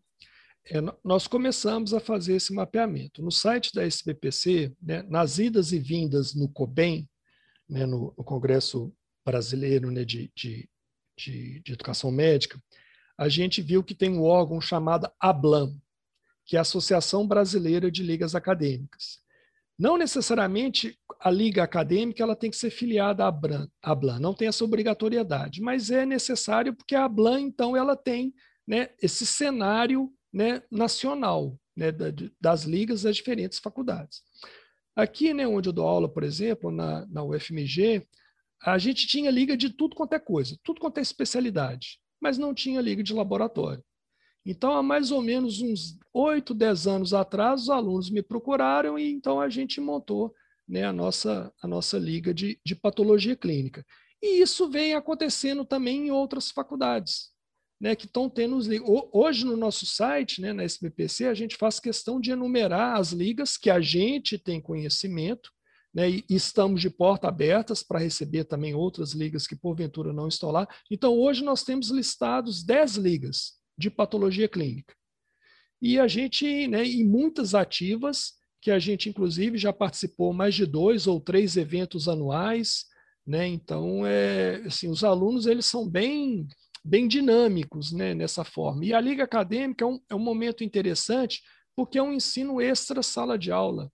é, nós começamos a fazer esse mapeamento. No site da SBPC, né, nas idas e vindas no COBEM, né, no, no, Congresso Brasileiro né, de, de, de, de, Educação Médica, a gente viu que tem um órgão chamado ABLAM, que é a Associação Brasileira de Ligas Acadêmicas. Não necessariamente a liga acadêmica ela tem que ser filiada à ABLAM, ABLAM não tem essa obrigatoriedade, mas é necessário porque a ABLAM, então, ela tem né, esse cenário né, nacional né, das ligas das diferentes faculdades. Aqui, né, onde eu dou aula, por exemplo, na, na UFMG, a gente tinha liga de tudo quanto é coisa, tudo quanto é especialidade, mas não tinha liga de laboratório. Então, há mais ou menos uns 8, 10 anos atrás, os alunos me procuraram e então a gente montou né, a, nossa, a nossa liga de, de patologia clínica. E isso vem acontecendo também em outras faculdades né, que estão tendo os Hoje no nosso site, né, na SBPC, a gente faz questão de enumerar as ligas que a gente tem conhecimento, né, e estamos de porta abertas para receber também outras ligas que porventura não estão lá. Então, hoje nós temos listados 10 ligas de patologia clínica. E a gente, né, e muitas ativas, que a gente inclusive já participou mais de dois ou três eventos anuais, né? Então, é, assim, os alunos eles são bem bem dinâmicos né, nessa forma. E a liga acadêmica é um, é um momento interessante porque é um ensino extra sala de aula.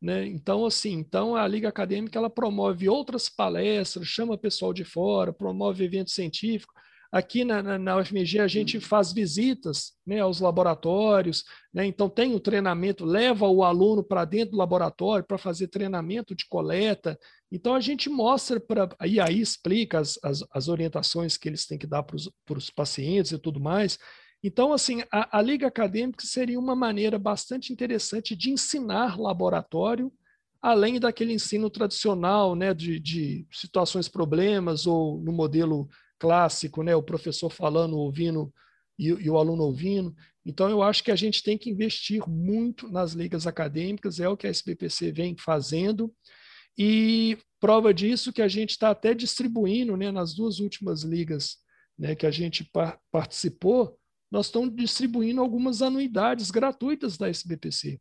Né? Então, assim, então a Liga Acadêmica ela promove outras palestras, chama pessoal de fora, promove evento científico. Aqui na, na, na UFMG a gente faz visitas né, aos laboratórios, né? então tem o treinamento, leva o aluno para dentro do laboratório para fazer treinamento de coleta. Então a gente mostra para. E aí explica as, as, as, orientações que eles têm que dar para os pacientes e tudo mais. Então, assim, a, a Liga Acadêmica seria uma maneira bastante interessante de ensinar laboratório, além daquele ensino tradicional, né, de, de situações problemas, ou no modelo clássico, né? O professor falando, ouvindo e, e, o aluno ouvindo. Então, eu acho que a gente tem que investir muito nas ligas acadêmicas, é o que a SBPC vem fazendo. E prova disso que a gente está até distribuindo, né, nas duas últimas ligas né, que a gente par participou, nós estamos distribuindo algumas anuidades gratuitas da SBPC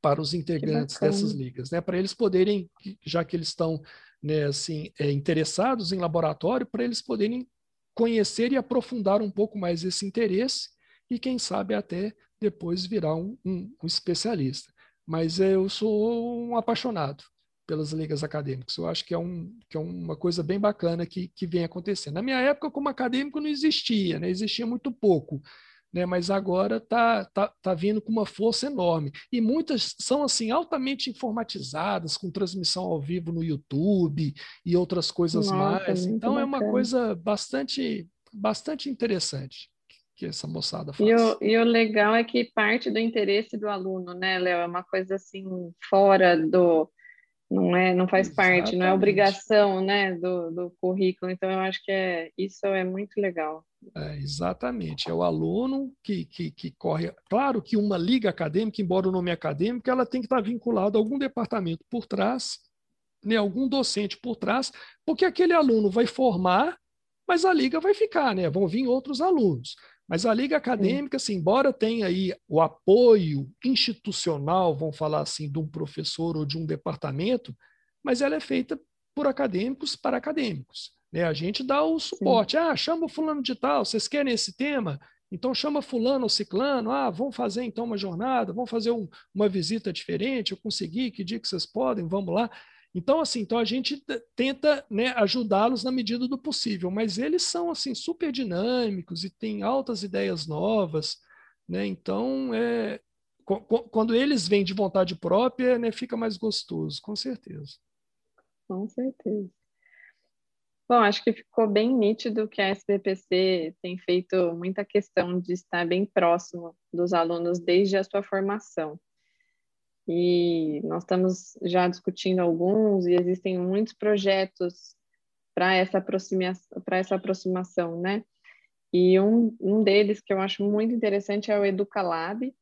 para os integrantes dessas ligas, né, para eles poderem, já que eles estão né, assim, é, interessados em laboratório, para eles poderem conhecer e aprofundar um pouco mais esse interesse e, quem sabe, até depois virar um, um, um especialista. Mas é, eu sou um apaixonado pelas ligas acadêmicas. Eu acho que é, um, que é uma coisa bem bacana que, que vem acontecendo. Na minha época, como acadêmico, não existia, né? existia muito pouco né? mas agora está tá, tá vindo com uma força enorme. E muitas são assim altamente informatizadas, com transmissão ao vivo no YouTube e outras coisas Nossa, mais. Então bacana. é uma coisa bastante, bastante interessante que essa moçada faz. E o, e o legal é que parte do interesse do aluno, né, Léo? É uma coisa assim fora do não é, não faz Exatamente. parte, não é obrigação, né, do, do currículo. Então eu acho que é isso é muito legal. É, exatamente, é o aluno que, que, que corre. Claro que uma liga acadêmica, embora o nome é acadêmico, ela tem que estar vinculada a algum departamento por trás, né, algum docente por trás, porque aquele aluno vai formar, mas a liga vai ficar, né? Vão vir outros alunos. Mas a liga acadêmica, assim, embora tenha aí o apoio institucional, vamos falar assim, de um professor ou de um departamento, mas ela é feita por acadêmicos para acadêmicos. Né? A gente dá o suporte. Sim. Ah, chama o fulano de tal, vocês querem esse tema? Então chama fulano ou ciclano, ah, vamos fazer então uma jornada, vamos fazer um, uma visita diferente, eu consegui, que dia que vocês podem, vamos lá. Então, assim, então a gente tenta né, ajudá-los na medida do possível, mas eles são assim super dinâmicos e têm altas ideias novas, né? Então, é, quando eles vêm de vontade própria, né, fica mais gostoso, com certeza. Com certeza. Bom, acho que ficou bem nítido que a SBPC tem feito muita questão de estar bem próximo dos alunos desde a sua formação e nós estamos já discutindo alguns e existem muitos projetos para essa aproximação, para essa aproximação, né? E um, um deles que eu acho muito interessante é o Educalab,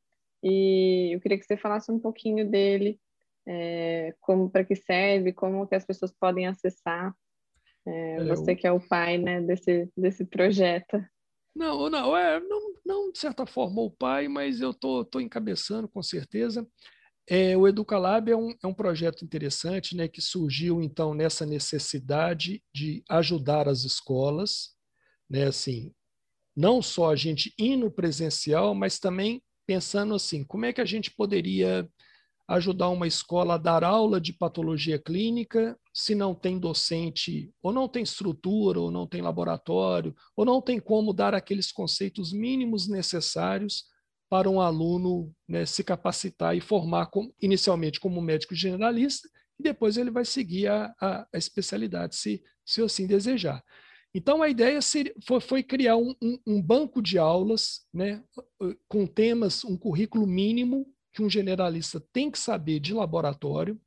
e eu queria que você falasse um pouquinho dele, é, como para que serve, como que as pessoas podem acessar. É, é você que é o pai, né, desse desse projeto. Não, não, é, não, não de certa forma o pai, mas eu tô, tô encabeçando com certeza. É, o Educalab é um, é um projeto interessante né, que surgiu, então, nessa necessidade de ajudar as escolas, né, assim, não só a gente ir no presencial, mas também pensando assim, como é que a gente poderia ajudar uma escola a dar aula de patologia clínica se não tem docente, ou não tem estrutura, ou não tem laboratório, ou não tem como dar aqueles conceitos mínimos necessários para um aluno né, se capacitar e formar com, inicialmente como médico generalista e depois ele vai seguir a, a, a especialidade, se, se assim desejar. Então, a ideia seria, foi, foi criar um, um, um, banco de aulas né, com temas, um currículo mínimo que um generalista tem que saber de laboratório.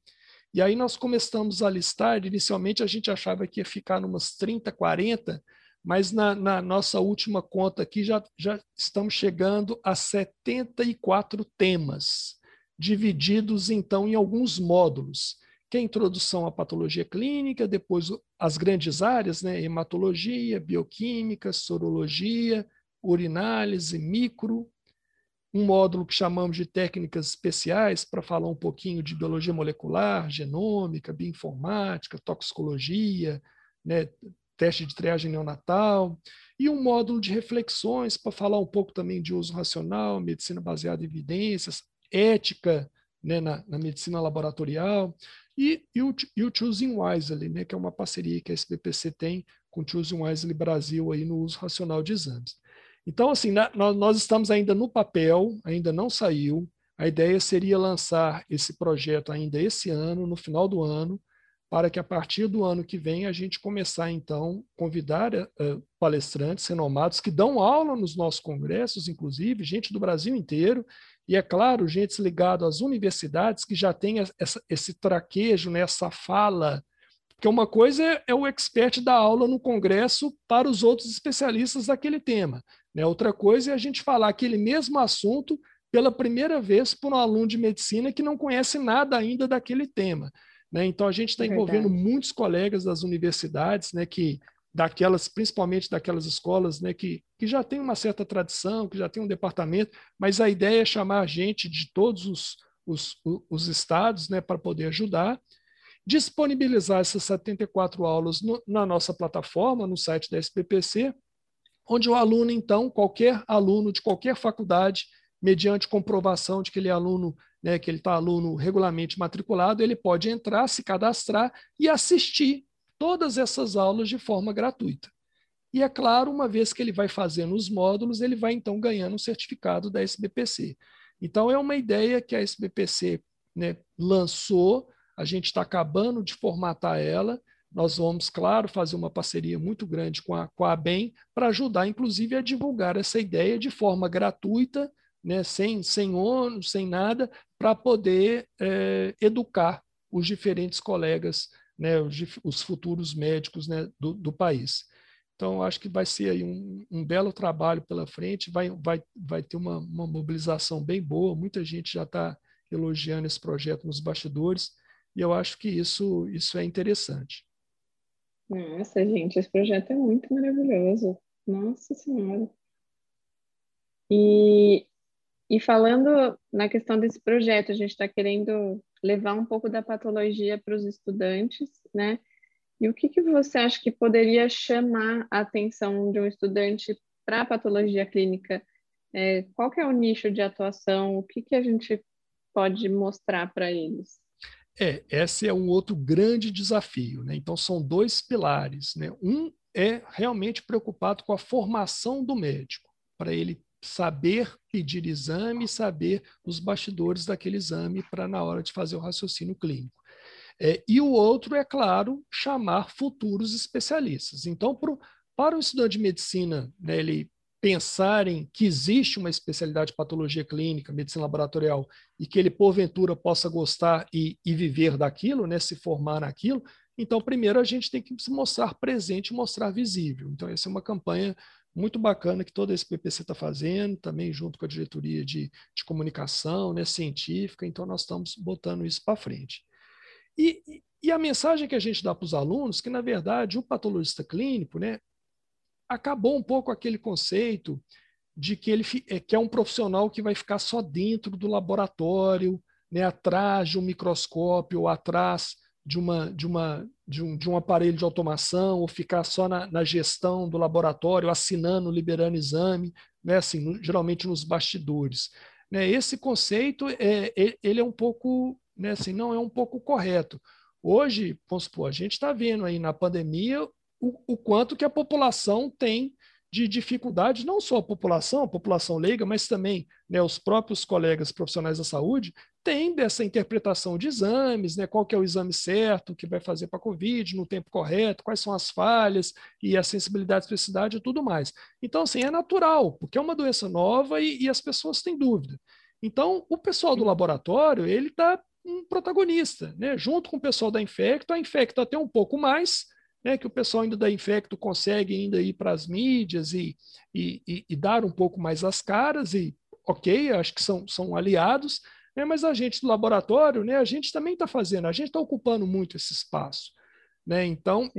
E aí nós começamos a listar, inicialmente a gente achava que ia ficar umas 30, 40, mas na, na, nossa última conta aqui já, já estamos chegando a 74 temas, divididos então em alguns módulos, que é a introdução à patologia clínica, depois as grandes áreas, né, hematologia, bioquímica, sorologia, urinálise, micro, um módulo que chamamos de técnicas especiais para falar um pouquinho de biologia molecular, genômica, bioinformática, toxicologia, né, teste de triagem neonatal, e um módulo de reflexões para falar um pouco também de uso racional, medicina baseada em evidências, ética né, na, na, medicina laboratorial, e, e, o, e o Choosing Wisely, né, que é uma parceria que a SBPC tem com o Choosing Wisely Brasil aí no uso racional de exames. Então, assim, na, nós, nós estamos ainda no papel, ainda não saiu, a ideia seria lançar esse projeto ainda esse ano, no final do ano, para que a partir do ano que vem a gente começar então convidar uh, palestrantes renomados que dão aula nos nossos congressos, inclusive gente do Brasil inteiro e é claro gente ligada às universidades que já tem essa, esse traquejo, né, essa fala, porque uma coisa é, é o expert dar aula no congresso para os outros especialistas daquele tema, né? Outra coisa é a gente falar aquele mesmo assunto pela primeira vez para um aluno de medicina que não conhece nada ainda daquele tema. Né? Então, a gente está é envolvendo muitos colegas das universidades, né, que daquelas, principalmente daquelas escolas né, que, que já tem uma certa tradição, que já tem um departamento, mas a ideia é chamar a gente de todos os, os, os estados né, para poder ajudar, disponibilizar essas 74 aulas no, na nossa plataforma, no site da SPPC, onde o aluno, então, qualquer aluno de qualquer faculdade, mediante comprovação de que ele é aluno né, que ele está aluno regularmente matriculado, ele pode entrar, se cadastrar e assistir todas essas aulas de forma gratuita. E é claro, uma vez que ele vai fazendo os módulos, ele vai então ganhando um certificado da SBPC. Então é uma ideia que a SBPC né, lançou, a gente está acabando de formatar ela. Nós vamos, claro, fazer uma parceria muito grande com a, com a ABEM para ajudar, inclusive, a divulgar essa ideia de forma gratuita né, sem, sem ônus, sem nada, para poder é, educar os diferentes colegas, né, os, os futuros médicos né, do, do país. Então, acho que vai ser aí um, um, belo trabalho pela frente, vai, vai, vai ter uma, uma mobilização bem boa, muita gente já está elogiando esse projeto nos bastidores, e eu acho que isso, isso é interessante. Nossa, gente, esse projeto é muito maravilhoso. Nossa Senhora. E, e falando na questão desse projeto, a gente está querendo levar um pouco da patologia para os estudantes, né? E o que, que você acha que poderia chamar a atenção de um estudante para a patologia clínica? É, qual que é o nicho de atuação? O que, que a gente pode mostrar para eles? É, esse é um outro grande desafio. Né? Então, são dois pilares. Né? Um é realmente preocupado com a formação do médico, para ele saber pedir exame, saber os bastidores daquele exame para na hora de fazer o raciocínio clínico. É, e o outro, é claro, chamar futuros especialistas. Então, pro, para o estudante de medicina, né, ele pensar em que existe uma especialidade de patologia clínica, medicina laboratorial, e que ele, porventura, possa gostar e, e viver daquilo, né, se formar naquilo, então, primeiro, a gente tem que se mostrar presente, mostrar visível. Então, essa é uma campanha muito bacana que todo esse PPC está fazendo, também junto com a diretoria de, de comunicação né, científica, então nós estamos botando isso para frente. E, e a mensagem que a gente dá para os alunos, que na verdade o patologista clínico, né, acabou um pouco aquele conceito de que ele é, que é um profissional que vai ficar só dentro do laboratório, né, atrás de um microscópio, ou atrás de, uma, de, uma, de, um, de um aparelho de automação, ou ficar só na, na gestão do laboratório, assinando, liberando exame, né, assim, no, geralmente nos bastidores. Né, esse conceito é, ele é um pouco né, assim, não é um pouco correto. Hoje, vamos supor, a gente está vendo aí na pandemia o, o, quanto que a população tem de dificuldade, não só a população, a população leiga, mas também né, os próprios colegas profissionais da saúde têm dessa interpretação de exames, né, qual que é o exame certo que vai fazer para a Covid, no tempo correto, quais são as falhas e a sensibilidade, especificidade e tudo mais. Então, assim, é natural, porque é uma doença nova e, e as pessoas têm dúvida. Então, o pessoal do laboratório, ele está um protagonista, né? junto com o pessoal da Infecto, a Infecto até um pouco mais, né, que o pessoal ainda da Infecto consegue ainda ir para as mídias e, e, e, e, dar um pouco mais as caras, e ok, acho que são, são aliados, né, mas a gente do laboratório, né, a gente também está fazendo, a gente está ocupando muito esse espaço. Né, então,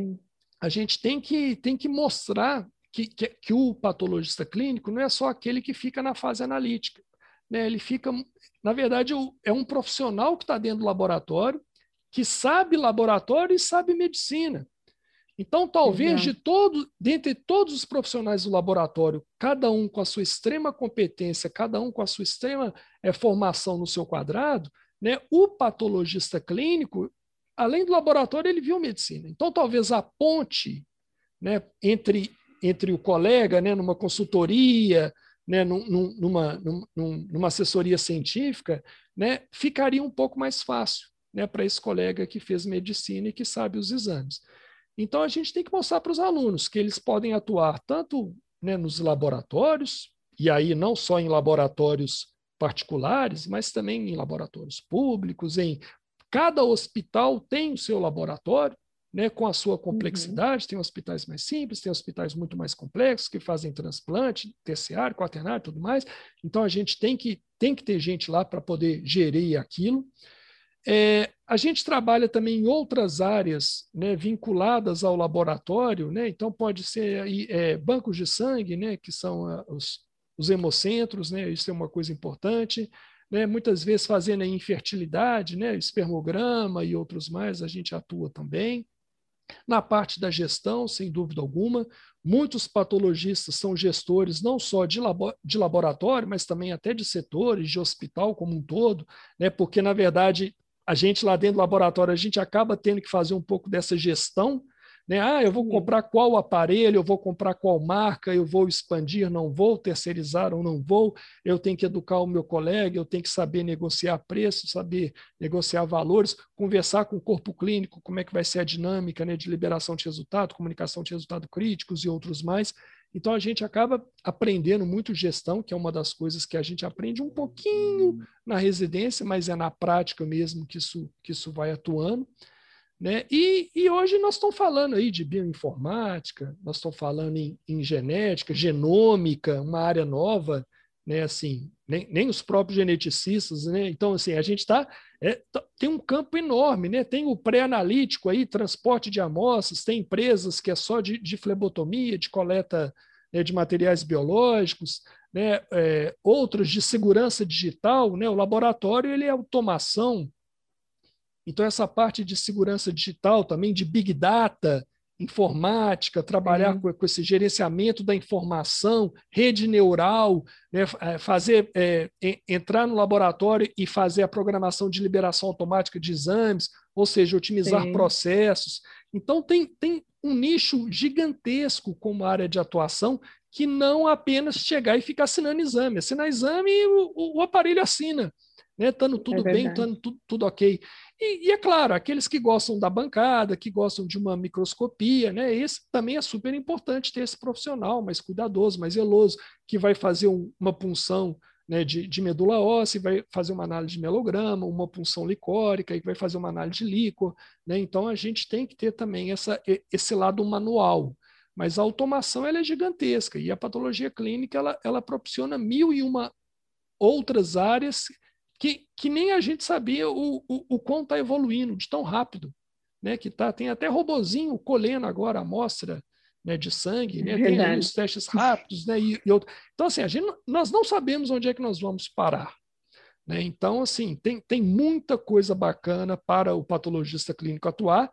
a gente tem que, tem que mostrar que, que, que o patologista clínico não é só aquele que fica na fase analítica né, ele fica, na verdade, é um profissional que está dentro do laboratório, que sabe laboratório e sabe medicina. Então, talvez de todo, dentre todos os profissionais do laboratório, cada um com a sua extrema competência, cada um com a sua extrema é, formação no seu quadrado, né, o patologista clínico, além do laboratório, ele viu medicina. Então, talvez a ponte né, entre, entre o colega, né, numa consultoria, né, num, numa, num, numa assessoria científica, né, ficaria um pouco mais fácil né, para esse colega que fez medicina e que sabe os exames. Então, a gente tem que mostrar para os alunos que eles podem atuar tanto né, nos laboratórios, e aí não só em laboratórios particulares, mas também em laboratórios públicos, em cada hospital tem o seu laboratório, né, com a sua complexidade. Uhum. Tem hospitais mais simples, tem hospitais muito mais complexos que fazem transplante, terciário, quaternário e tudo mais. Então a gente tem que, tem que ter gente lá para poder gerir aquilo. É, a gente trabalha também em outras áreas né, vinculadas ao laboratório, né, então pode ser é, bancos de sangue, né, que são a, os, os hemocentros, né, isso é uma coisa importante. Né, muitas vezes fazendo a infertilidade, né, espermograma e outros mais, a gente atua também. Na parte da gestão, sem dúvida alguma, muitos patologistas são gestores não só de, labo de laboratório, mas também até de setores, de hospital como um todo, né? porque, na verdade, a gente lá dentro do laboratório, a gente acaba tendo que fazer um pouco dessa gestão né? Ah, eu vou comprar qual aparelho, eu vou comprar qual marca, eu vou expandir, não vou, terceirizar ou não vou, eu tenho que educar o meu colega, eu tenho que saber negociar preço, saber negociar valores, conversar com o corpo clínico, como é que vai ser a dinâmica né, de liberação de resultado, comunicação de resultado críticos e outros mais. Então a gente acaba aprendendo muito gestão, que é uma das coisas que a gente aprende um pouquinho na residência, mas é na prática mesmo que isso, que isso vai atuando. Né? E, e hoje nós estamos falando aí de bioinformática, nós estamos falando em, em genética, genômica, uma área nova, né? Assim, nem, nem os próprios geneticistas, né? Então, assim, a gente está é, tá, tem um campo enorme, né? Tem o pré-analítico aí, transporte de amostras, tem empresas que é só de, de flebotomia, de coleta né, de materiais biológicos, né? É, outros de segurança digital, né? O laboratório ele é automação. Então, essa parte de segurança digital também, de big data, informática, trabalhar com, com, esse gerenciamento da informação, rede neural, né, é, fazer é, entrar no laboratório e fazer a programação de liberação automática de exames, ou seja, otimizar Sim. processos. Então tem, tem um nicho gigantesco como área de atuação que não apenas chegar e ficar assinando exame. Assinar exame, o, o aparelho assina né? Estando tudo é bem, estando tudo, tudo ok. E, e, é claro, aqueles que gostam da bancada, que gostam de uma microscopia, né? Esse também é super importante ter esse profissional mais cuidadoso, mais zeloso, que vai fazer um, uma punção né, de, de, medula óssea, vai fazer uma análise de melograma, uma punção licórica, e vai fazer uma análise de líquor. Né? Então a gente tem que ter também essa, esse lado manual. Mas a automação ela é gigantesca e a patologia clínica ela, ela proporciona mil e uma outras áreas que, que nem a gente sabia o, o, o quão está evoluindo, de tão rápido. Né, que tá, tem até robozinho colhendo agora a amostra né, de sangue, né, tem os testes rápidos, né, e, e outro. Então, assim, a gente, nós não sabemos onde é que nós vamos parar. Né? Então, assim, tem, tem muita coisa bacana para o patologista clínico atuar.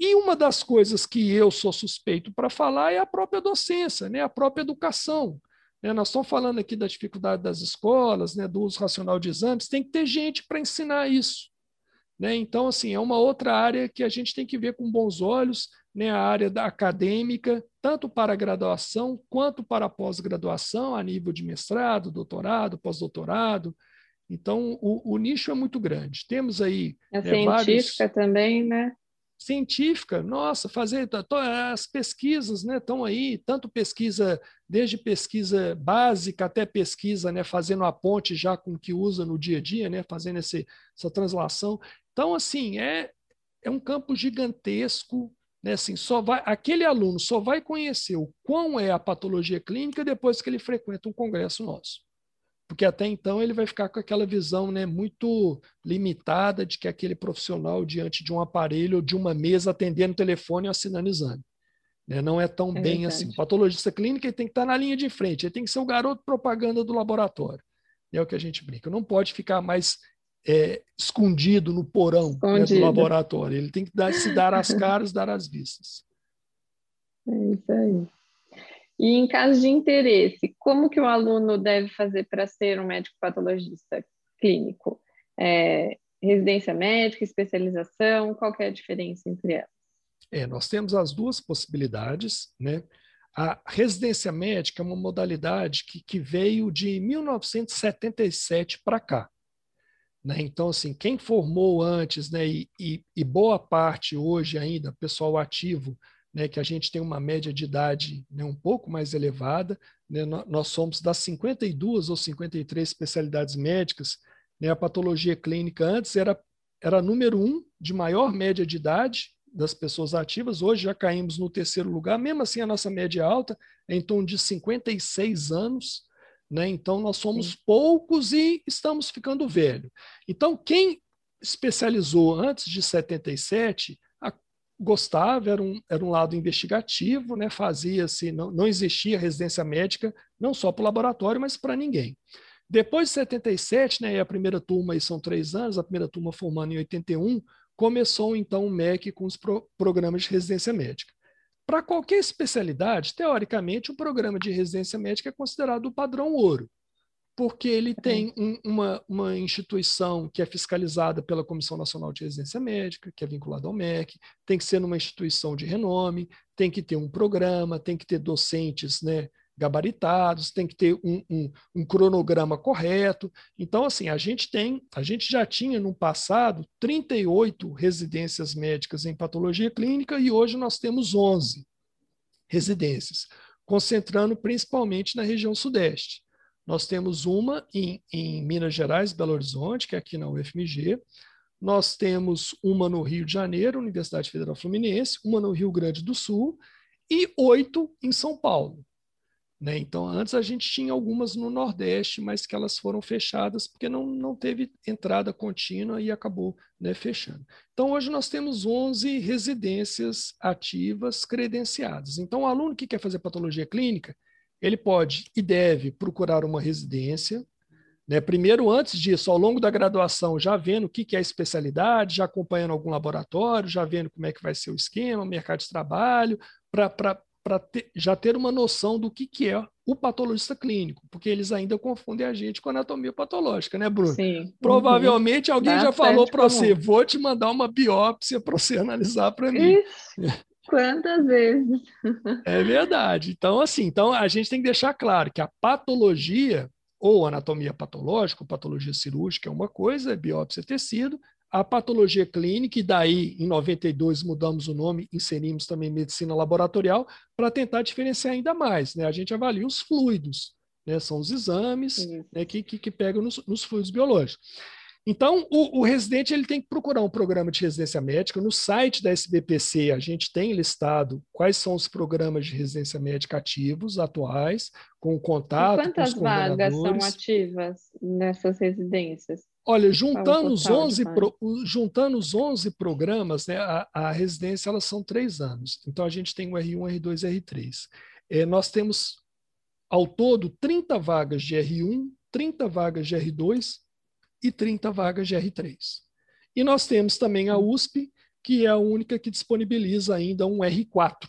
E uma das coisas que eu sou suspeito para falar é a própria docência, né, a própria educação. Né? Nós estamos falando aqui da dificuldade das escolas, né, do uso racional de exames, tem que ter gente para ensinar isso. Né? Então, assim, é uma outra área que a gente tem que ver com bons olhos, né, a área da acadêmica, tanto para a graduação quanto para a pós-graduação, a nível de mestrado, doutorado, pós-doutorado. Então, o, o, nicho é muito grande. Temos aí. A é, científica vários... também, né? Científica, nossa, fazer as pesquisas, né, estão aí, tanto pesquisa, desde pesquisa básica até pesquisa, né, fazendo a ponte já com o que usa no dia a dia, né, fazendo esse, essa translação. Então, assim, é, é um campo gigantesco, né, assim, só vai, aquele aluno só vai conhecer o quão é a patologia clínica depois que ele frequenta um congresso nosso porque até então ele vai ficar com aquela visão né, muito limitada de que aquele profissional diante de um aparelho ou de uma mesa atendendo o telefone e assinando exame. Né? Não é tão é bem verdade. assim. O patologista clínico ele tem que estar na linha de frente, ele tem que ser o garoto propaganda do laboratório. É o que a gente brinca. Não pode ficar mais é, escondido no porão né, do laboratório. Ele tem que dar, se dar as caras, dar as vistas. É isso aí. E em caso de interesse, como que o aluno deve fazer para ser um médico patologista clínico? É, residência médica, especialização, qual é a diferença entre elas? É, nós temos as duas possibilidades, né? A residência médica é uma modalidade que, que veio de 1977 para cá. Né? Então, assim, quem formou antes, né, e, e, e boa parte hoje ainda, pessoal ativo, né, que a gente tem uma média de idade né, um pouco mais elevada. Né, nós somos das 52 ou 53 especialidades médicas, né, a patologia clínica antes era, era número um de maior média de idade das pessoas ativas, hoje já caímos no terceiro lugar, mesmo assim a nossa média é alta é em torno de 56 anos, né? então nós somos Sim. poucos e estamos ficando velho. Então quem especializou antes de 77 gostava, era um, era um lado investigativo, né? fazia-se, não, não existia residência médica, não só para o laboratório, mas para ninguém. Depois de 77, né, a primeira turma, aí são três anos, a primeira turma formando em 81, começou então o MEC com os pro, programas de residência médica. Para qualquer especialidade, teoricamente, o programa de residência médica é considerado o padrão ouro porque ele tem um, uma, uma instituição que é fiscalizada pela Comissão Nacional de Residência Médica, que é vinculada ao MEC, tem que ser numa instituição de renome, tem que ter um programa, tem que ter docentes né, gabaritados, tem que ter um, um, um, cronograma correto. Então, assim, a gente tem, a gente já tinha no passado 38 residências médicas em patologia clínica e hoje nós temos 11 residências concentrando principalmente na região sudeste. Nós temos uma em, em Minas Gerais, Belo Horizonte, que é aqui na UFMG. Nós temos uma no Rio de Janeiro, Universidade Federal Fluminense, uma no Rio Grande do Sul e oito em São Paulo. Né? Então, antes a gente tinha algumas no Nordeste, mas que elas foram fechadas porque não, não teve entrada contínua e acabou né, fechando. Então, hoje nós temos 11 residências ativas credenciadas. Então, o aluno que quer fazer patologia clínica, ele pode e deve procurar uma residência. Né? Primeiro, antes disso, ao longo da graduação, já vendo o que, que é a especialidade, já acompanhando algum laboratório, já vendo como é que vai ser o esquema, o mercado de trabalho, para ter, já ter uma noção do que, que é o patologista clínico, porque eles ainda confundem a gente com anatomia patológica, né, Bruno? Sim. Provavelmente uhum. alguém já falou para você, vou te mandar uma biópsia para você analisar para mim. Quantas vezes? É verdade. Então, assim, então a gente tem que deixar claro que a patologia, ou anatomia patológica, patologia cirúrgica é uma coisa, é biópsia tecido, a patologia clínica, e daí em 92 mudamos o nome, inserimos também medicina laboratorial, para tentar diferenciar ainda mais. Né? A gente avalia os fluidos, né? são os exames né? que, que, que, pegam nos, nos fluidos biológicos. Então, o, o, residente ele tem que procurar um programa de residência médica. No site da SBPC, a gente tem listado quais são os programas de residência médica ativos atuais, com contato. E quantas com vagas são ativas nessas residências? Olha, juntando os, 11 pro, juntando os 11 programas, né, a, a, residência elas são três anos. Então, a gente tem o R1, R2 R3. É, nós temos, ao todo, 30 vagas de R1, 30 vagas de R2 e 30 vagas de R3. E nós temos também a USP, que é a única que disponibiliza ainda um R4.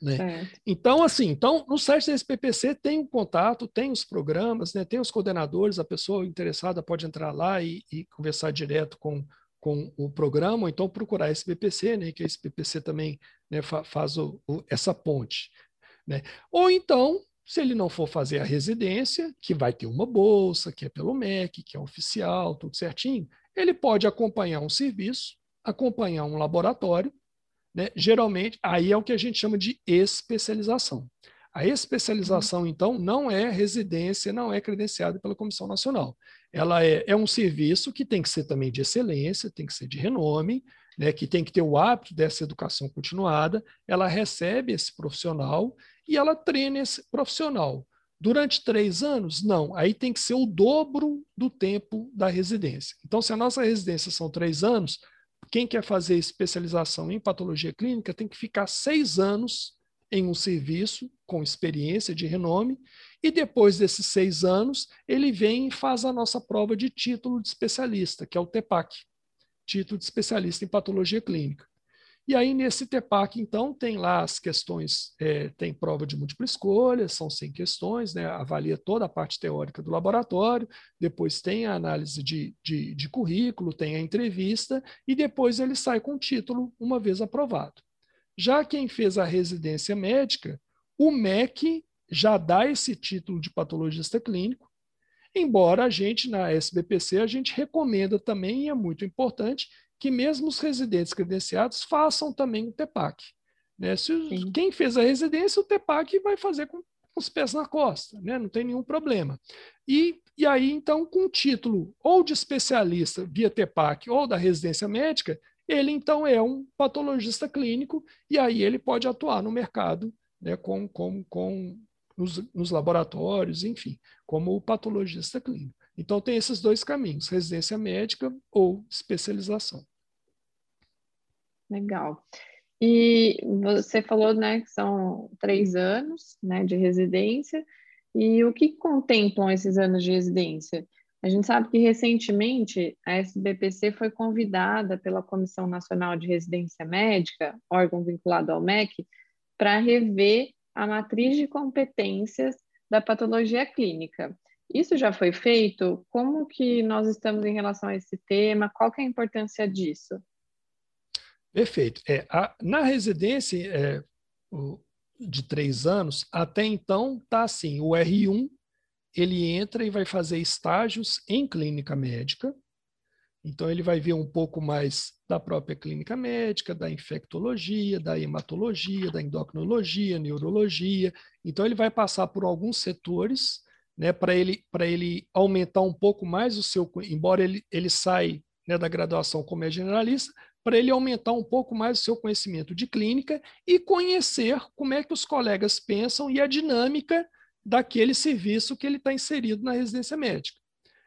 Né? Então, assim, então, no site da SPPC tem um contato, tem os programas, né, tem os coordenadores, a pessoa interessada pode entrar lá e, e conversar direto com, com o programa, ou então procurar a SPPC, né, que a SPPC também né, fa faz o, o, essa ponte. Né? Ou então, se ele não for fazer a residência, que vai ter uma bolsa, que é pelo MEC, que é oficial, tudo certinho, ele pode acompanhar um serviço, acompanhar um laboratório, né? geralmente, aí é o que a gente chama de especialização. A especialização, então, não é residência, não é credenciada pela Comissão Nacional. Ela é, é um serviço que tem que ser também de excelência, tem que ser de renome, né, que tem que ter o hábito dessa educação continuada. Ela recebe esse profissional e ela treina esse profissional. Durante três anos? Não. Aí tem que ser o dobro do tempo da residência. Então, se a nossa residência são três anos, quem quer fazer especialização em patologia clínica tem que ficar seis anos em um serviço com experiência de renome, e depois desses seis anos, ele vem e faz a nossa prova de título de especialista, que é o TEPAC, título de especialista em patologia clínica. E aí, nesse TEPAC, então, tem lá as questões, é, tem prova de múltipla escolha, são 100 questões, né, avalia toda a parte teórica do laboratório, depois tem a análise de, de, de currículo, tem a entrevista, e depois ele sai com o título, uma vez aprovado. Já quem fez a residência médica, o MEC já dá esse título de patologista clínico, embora a gente, na SBPC, a gente recomenda também, e é muito importante, que mesmo os residentes credenciados façam também o TEPAC. Né? Se, quem fez a residência, o TEPAC vai fazer com, com os pés na costa, né? não tem nenhum problema. E, e aí, então, com o título ou de especialista via TEPAC ou da residência médica, ele então é um patologista clínico e aí ele pode atuar no mercado né, com, com, com nos, nos laboratórios, enfim, como patologista clínico. Então, tem esses dois caminhos: residência médica ou especialização. Legal. E você falou né, que são três anos né, de residência. E o que contemplam esses anos de residência? A gente sabe que recentemente a SBPC foi convidada pela Comissão Nacional de Residência Médica, órgão vinculado ao MEC, para rever a matriz de competências da patologia clínica. Isso já foi feito? Como que nós estamos em relação a esse tema? Qual é a importância disso? Perfeito. É, a, na residência é, o, de três anos, até então está assim, o R1 ele entra e vai fazer estágios em clínica médica, Então, ele vai ver um pouco mais da própria clínica médica, da infectologia, da hematologia, da endocrinologia, neurologia. Então, ele vai passar por alguns setores né, para ele, ele aumentar um pouco mais o seu, embora ele, ele saia né, da graduação como é generalista, para ele aumentar um pouco mais o seu conhecimento de clínica e conhecer como é que os colegas pensam e a dinâmica daquele serviço que ele está inserido na residência médica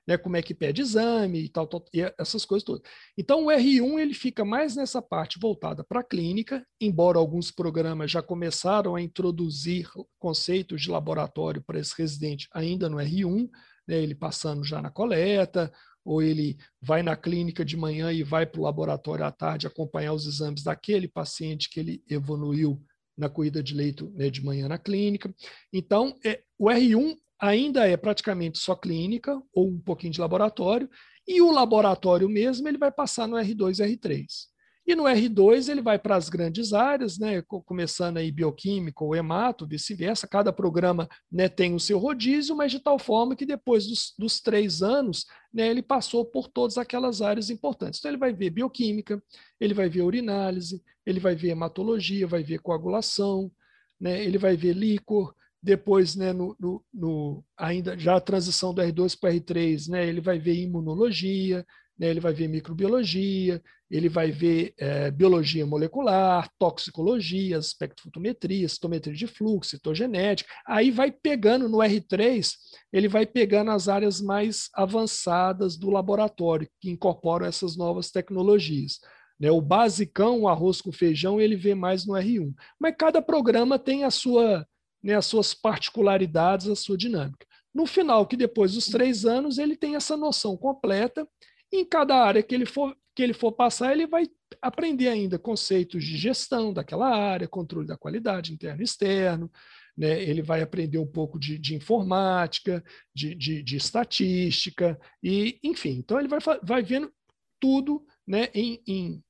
né, como é que pede exame e tal, tal, e essas coisas todas. Então, o R1 ele fica mais nessa parte voltada para a clínica, embora alguns programas já começaram a introduzir conceitos de laboratório para esse residente ainda no R1, né, ele passando já na coleta, ou ele vai na clínica de manhã e vai para o laboratório à tarde acompanhar os exames daquele paciente que ele evoluiu na corrida de leito né, de manhã na clínica. Então, é, o R1 ainda é praticamente só clínica ou um pouquinho de laboratório, e o laboratório mesmo ele vai passar no R2 e R3. E no R2 ele vai para as grandes áreas, né, começando aí bioquímica ou hemato, vice-versa. Cada programa né, tem o seu rodízio, mas de tal forma que depois dos, dos três anos né, ele passou por todas aquelas áreas importantes. Então ele vai ver bioquímica, ele vai ver urinálise, ele vai ver hematologia, vai ver coagulação, né, ele vai ver líquor, depois, né, no, no, no, ainda já a transição do R2 para o R3, né, ele vai ver imunologia, né, ele vai ver microbiologia, ele vai ver é, biologia molecular, toxicologia, espectrofotometria, citometria de fluxo, citogenética. Aí vai pegando no R3, ele vai pegando as áreas mais avançadas do laboratório, que incorporam essas novas tecnologias. Né, o basicão, o arroz com feijão, ele vê mais no R1. Mas cada programa tem a sua né, as suas particularidades, a sua dinâmica. No final, que depois dos três anos, ele tem essa noção completa. Em cada área que ele for, que ele for passar, ele vai aprender ainda conceitos de gestão daquela área, controle da qualidade interno e externo, né? ele vai aprender um pouco de, de informática, de, de, de, estatística, e enfim. Então, ele vai, vai vendo tudo né, em, em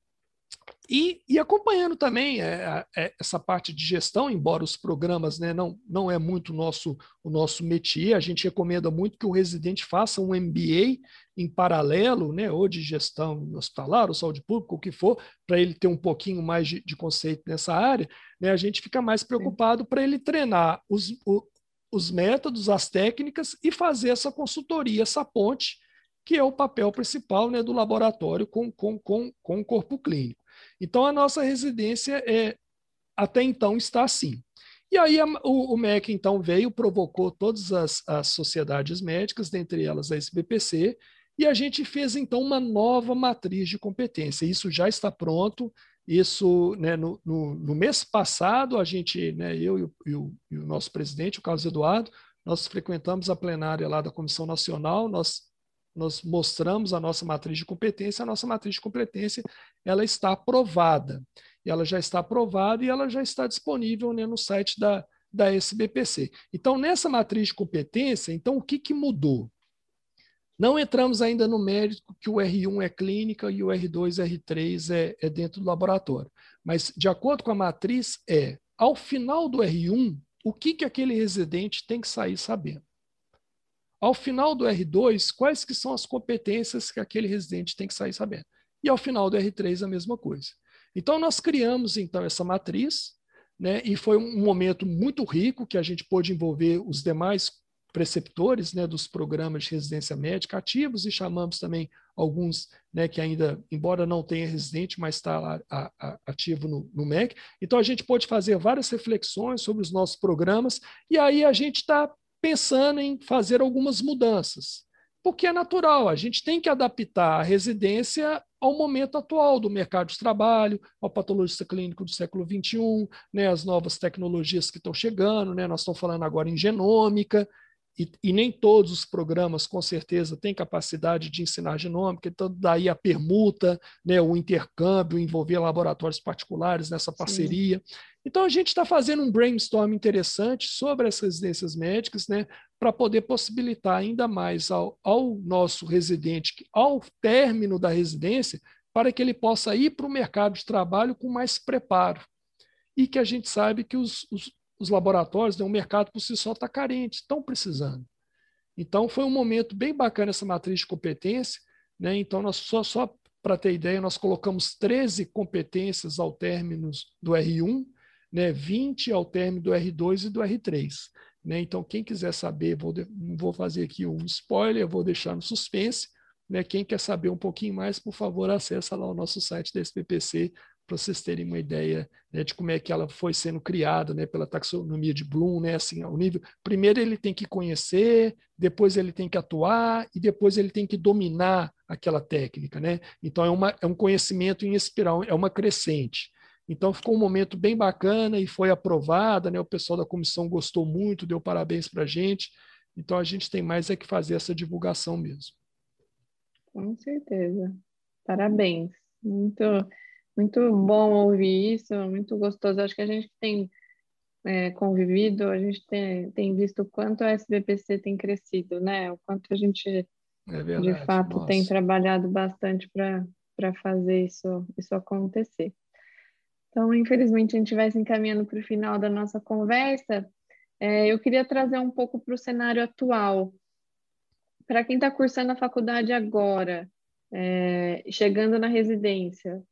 e, e, acompanhando também é, é, essa parte de gestão, embora os programas né, não, não é muito nosso, o nosso métier, a gente recomenda muito que o residente faça um MBA em paralelo, né, ou de gestão hospitalar, ou saúde pública, o que for, para ele ter um pouquinho mais de, de conceito nessa área, né, a gente fica mais preocupado para ele treinar os, o, os métodos, as técnicas e fazer essa consultoria, essa ponte, que é o papel principal né, do laboratório com, com, com, com o corpo clínico. Então, a nossa residência é, até então está assim. E aí a, o, o, MEC, então, veio, provocou todas as, as sociedades médicas, dentre elas a SBPC, e a gente fez, então, uma nova matriz de competência. Isso já está pronto, isso, né, no, no, no, mês passado, a gente, né, eu e o, e, o, e o, nosso presidente, o Carlos Eduardo, nós frequentamos a plenária lá da Comissão Nacional, nós nós mostramos a nossa matriz de competência, a nossa matriz de competência ela está aprovada. E ela já está aprovada e ela já está disponível né, no site da, da SBPC. Então, nessa matriz de competência, então o que, que mudou? Não entramos ainda no mérito que o R1 é clínica e o R2 e R3 é, é dentro do laboratório. Mas, de acordo com a matriz, é, ao final do R1, o que, que aquele residente tem que sair sabendo? Ao final do R2, quais que são as competências que aquele residente tem que sair sabendo? E ao final do R3, a mesma coisa. Então, nós criamos, então, essa matriz, né, e foi um momento muito rico que a gente pôde envolver os demais preceptores né, dos programas de residência médica ativos e chamamos também alguns né, que ainda, embora não tenha residente, mas está ativo no, no MEC. Então, a gente pôde fazer várias reflexões sobre os nossos programas e aí a gente está pensando em fazer algumas mudanças, porque é natural, a gente tem que adaptar a residência ao momento atual do mercado de trabalho, ao patologista clínico do século XXI, né, as novas tecnologias que estão chegando, né, nós estamos falando agora em genômica, e, e, nem todos os programas, com certeza, têm capacidade de ensinar genômica, então daí a permuta, né, o intercâmbio, envolver laboratórios particulares nessa parceria. Sim. Então a gente está fazendo um brainstorm interessante sobre as residências médicas, né, para poder possibilitar ainda mais ao, ao nosso residente, ao término da residência, para que ele possa ir para o mercado de trabalho com mais preparo. E que a gente sabe que os, os os laboratórios, né, o mercado por si só está carente, estão precisando. Então, foi um momento bem bacana essa matriz de competência, Né? Então, nós só, só para ter ideia, nós colocamos 13 competências ao término do R1, né? 20 ao término do R2 e do R3. Né? Então, quem quiser saber, vou, vou fazer aqui um spoiler, vou deixar no suspense. Né? Quem quer saber um pouquinho mais, por favor, acessa lá o nosso site da SPPC para vocês terem uma ideia né, de como é que ela foi sendo criada né, pela taxonomia de Bloom, né, assim, ao nível. Primeiro ele tem que conhecer, depois ele tem que atuar e depois ele tem que dominar aquela técnica, né? Então é, uma, é um conhecimento em espiral, é uma crescente. Então ficou um momento bem bacana e foi aprovada, né? O pessoal da comissão gostou muito, deu parabéns para a gente. Então a gente tem mais é que fazer essa divulgação mesmo. Com certeza. Parabéns. Muito muito bom ouvir isso, muito gostoso. Acho que a gente tem é, convivido, a gente tem, tem visto o quanto a SBPC tem crescido, né? O quanto a gente, é verdade, de fato, nossa. tem trabalhado bastante para fazer isso, isso acontecer. Então, infelizmente, a gente vai se encaminhando para o final da nossa conversa. É, eu queria trazer um pouco para o cenário atual. Para quem está cursando a faculdade agora, é, chegando na residência,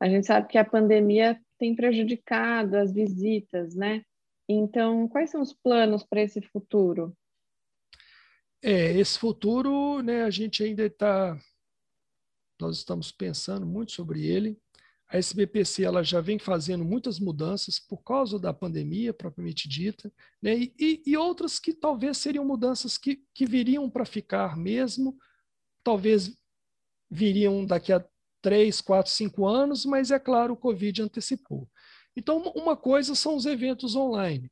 a gente sabe que a pandemia tem prejudicado as visitas, né? Então, quais são os planos para esse futuro? É, esse futuro, né, a gente ainda está, nós estamos pensando muito sobre ele. A SBPC ela já vem fazendo muitas mudanças por causa da pandemia propriamente dita, né, e, e outras que talvez seriam mudanças que, que viriam para ficar mesmo, talvez viriam daqui a três, quatro, cinco anos, mas é claro, o Covid antecipou. Então, uma coisa são os eventos online.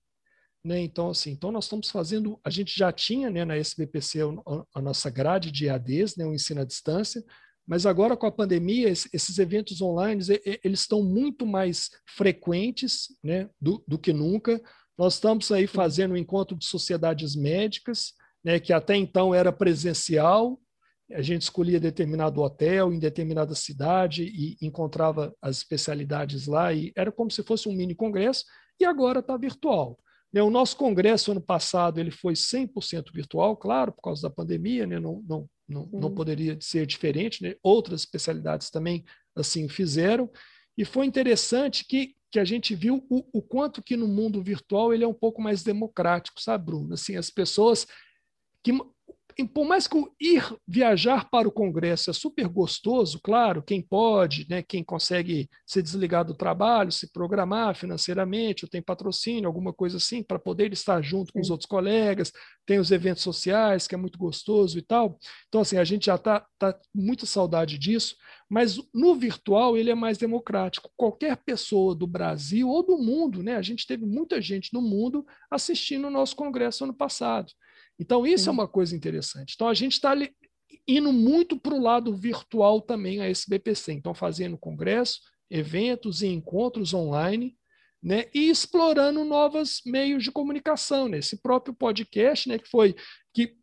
Né? Então, assim, então nós estamos fazendo, a gente já tinha né, na SBPC a, a nossa grade de EADs, né, o ensino à distância, mas agora com a pandemia, esses eventos online, eles estão muito mais frequentes né, do, do que nunca. Nós estamos aí fazendo um encontro de sociedades médicas, né, que até então era presencial, a gente escolhia determinado hotel em determinada cidade e encontrava as especialidades lá e era como se fosse um mini congresso e agora está virtual. Né, o nosso congresso ano passado ele foi 100% virtual, claro, por causa da pandemia, né? não, não, não, não poderia ser diferente, né? outras especialidades também assim fizeram, e foi interessante que, que a gente viu o, o quanto que no mundo virtual ele é um pouco mais democrático, sabe, Bruno? Assim, as pessoas que por mais que ir viajar para o Congresso é super gostoso, claro, quem pode, né, quem consegue se desligar do trabalho, se programar financeiramente, ou tem patrocínio, alguma coisa assim, para poder estar junto com os outros colegas, tem os eventos sociais, que é muito gostoso e tal. Então, assim, a gente já está tá muito saudade disso, mas no virtual ele é mais democrático. Qualquer pessoa do Brasil ou do mundo, né, a gente teve muita gente no mundo assistindo o nosso Congresso ano passado. Então, isso é uma coisa interessante. Então, a gente está indo muito para o lado virtual também a SBPC. Então, fazendo congresso, eventos e encontros online, né, e explorando novos meios de comunicação, né? Esse próprio podcast, né, que foi que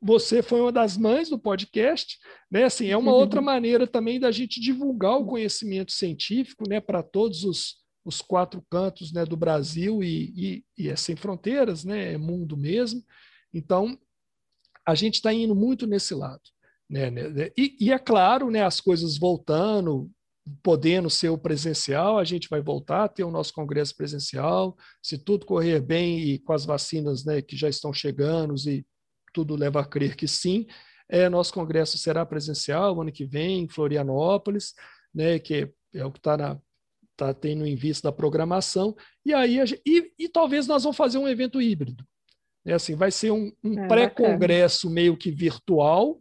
você foi uma das mães do podcast, né? Assim, é uma outra maneira também da gente divulgar o conhecimento científico, né, para todos os, os quatro cantos, né, do Brasil e, e, e é sem fronteiras, né, é mundo mesmo. Então, a gente está indo muito nesse lado. Né, né, né? E, e, é claro, né, as coisas voltando, podendo ser o presencial, a gente vai voltar a ter o nosso congresso presencial, se tudo correr bem e com as vacinas né, que já estão chegando e tudo leva a crer que sim, é, nosso congresso será presencial ano que vem em Florianópolis, né, que é o que está tá tendo em vista da programação, e aí gente, e, e talvez nós vamos fazer um evento híbrido, é assim, vai ser um, um é, pré-congresso meio que virtual,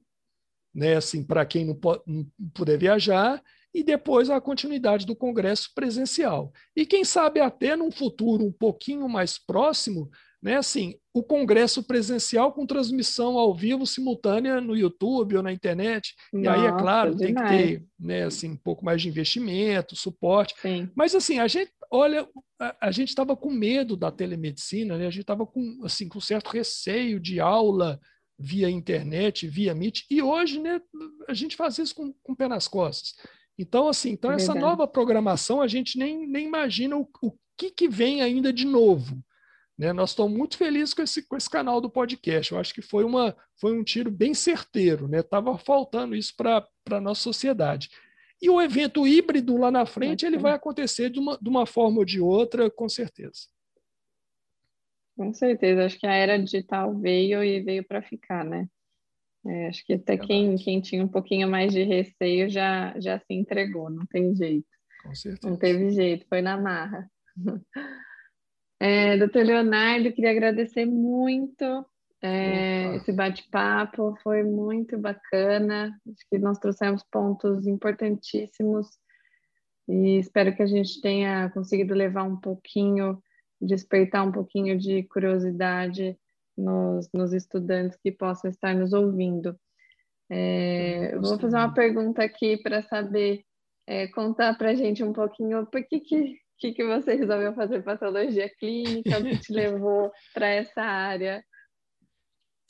né, assim, para quem não, pode, não puder viajar, e depois a continuidade do congresso presencial. E quem sabe até num futuro um pouquinho mais próximo, né, assim, o congresso presencial com transmissão ao vivo simultânea no YouTube ou na internet. Nossa, e aí, é claro, demais. tem que ter, né, assim, um pouco mais de investimento, suporte. Sim. Mas assim, a gente olha, a, a gente estava com medo da telemedicina, né? A gente estava com assim com certo receio de aula via internet, via Meet, e hoje, né, a gente faz isso com, com o pé nas costas. Então, assim, então é essa nova programação a gente nem, nem imagina o, o que, que vem ainda de novo Né? Nós estamos muito felizes com esse, com esse canal do podcast. Eu acho que foi, uma, foi um tiro bem certeiro. Estava né? faltando isso para a nossa sociedade. E o evento híbrido lá na frente ele vai acontecer de uma, de uma forma ou de outra, com certeza. Com certeza, acho que a era digital veio e veio para ficar, né? É, acho que até quem, quem tinha um pouquinho mais de receio já, já se entregou, não tem jeito. Com certeza. Não teve jeito, foi na marra. É, doutor Leonardo, queria agradecer muito é, esse bate-papo, foi muito bacana. Acho que nós trouxemos pontos importantíssimos e espero que a gente tenha conseguido levar um pouquinho, despertar um pouquinho de curiosidade nos, nos estudantes que possam estar nos ouvindo. É, eu vou fazer uma pergunta aqui para saber, é, contar para a gente um pouquinho por que, que que, que você resolveu fazer patologia clínica? O que te levou para essa área?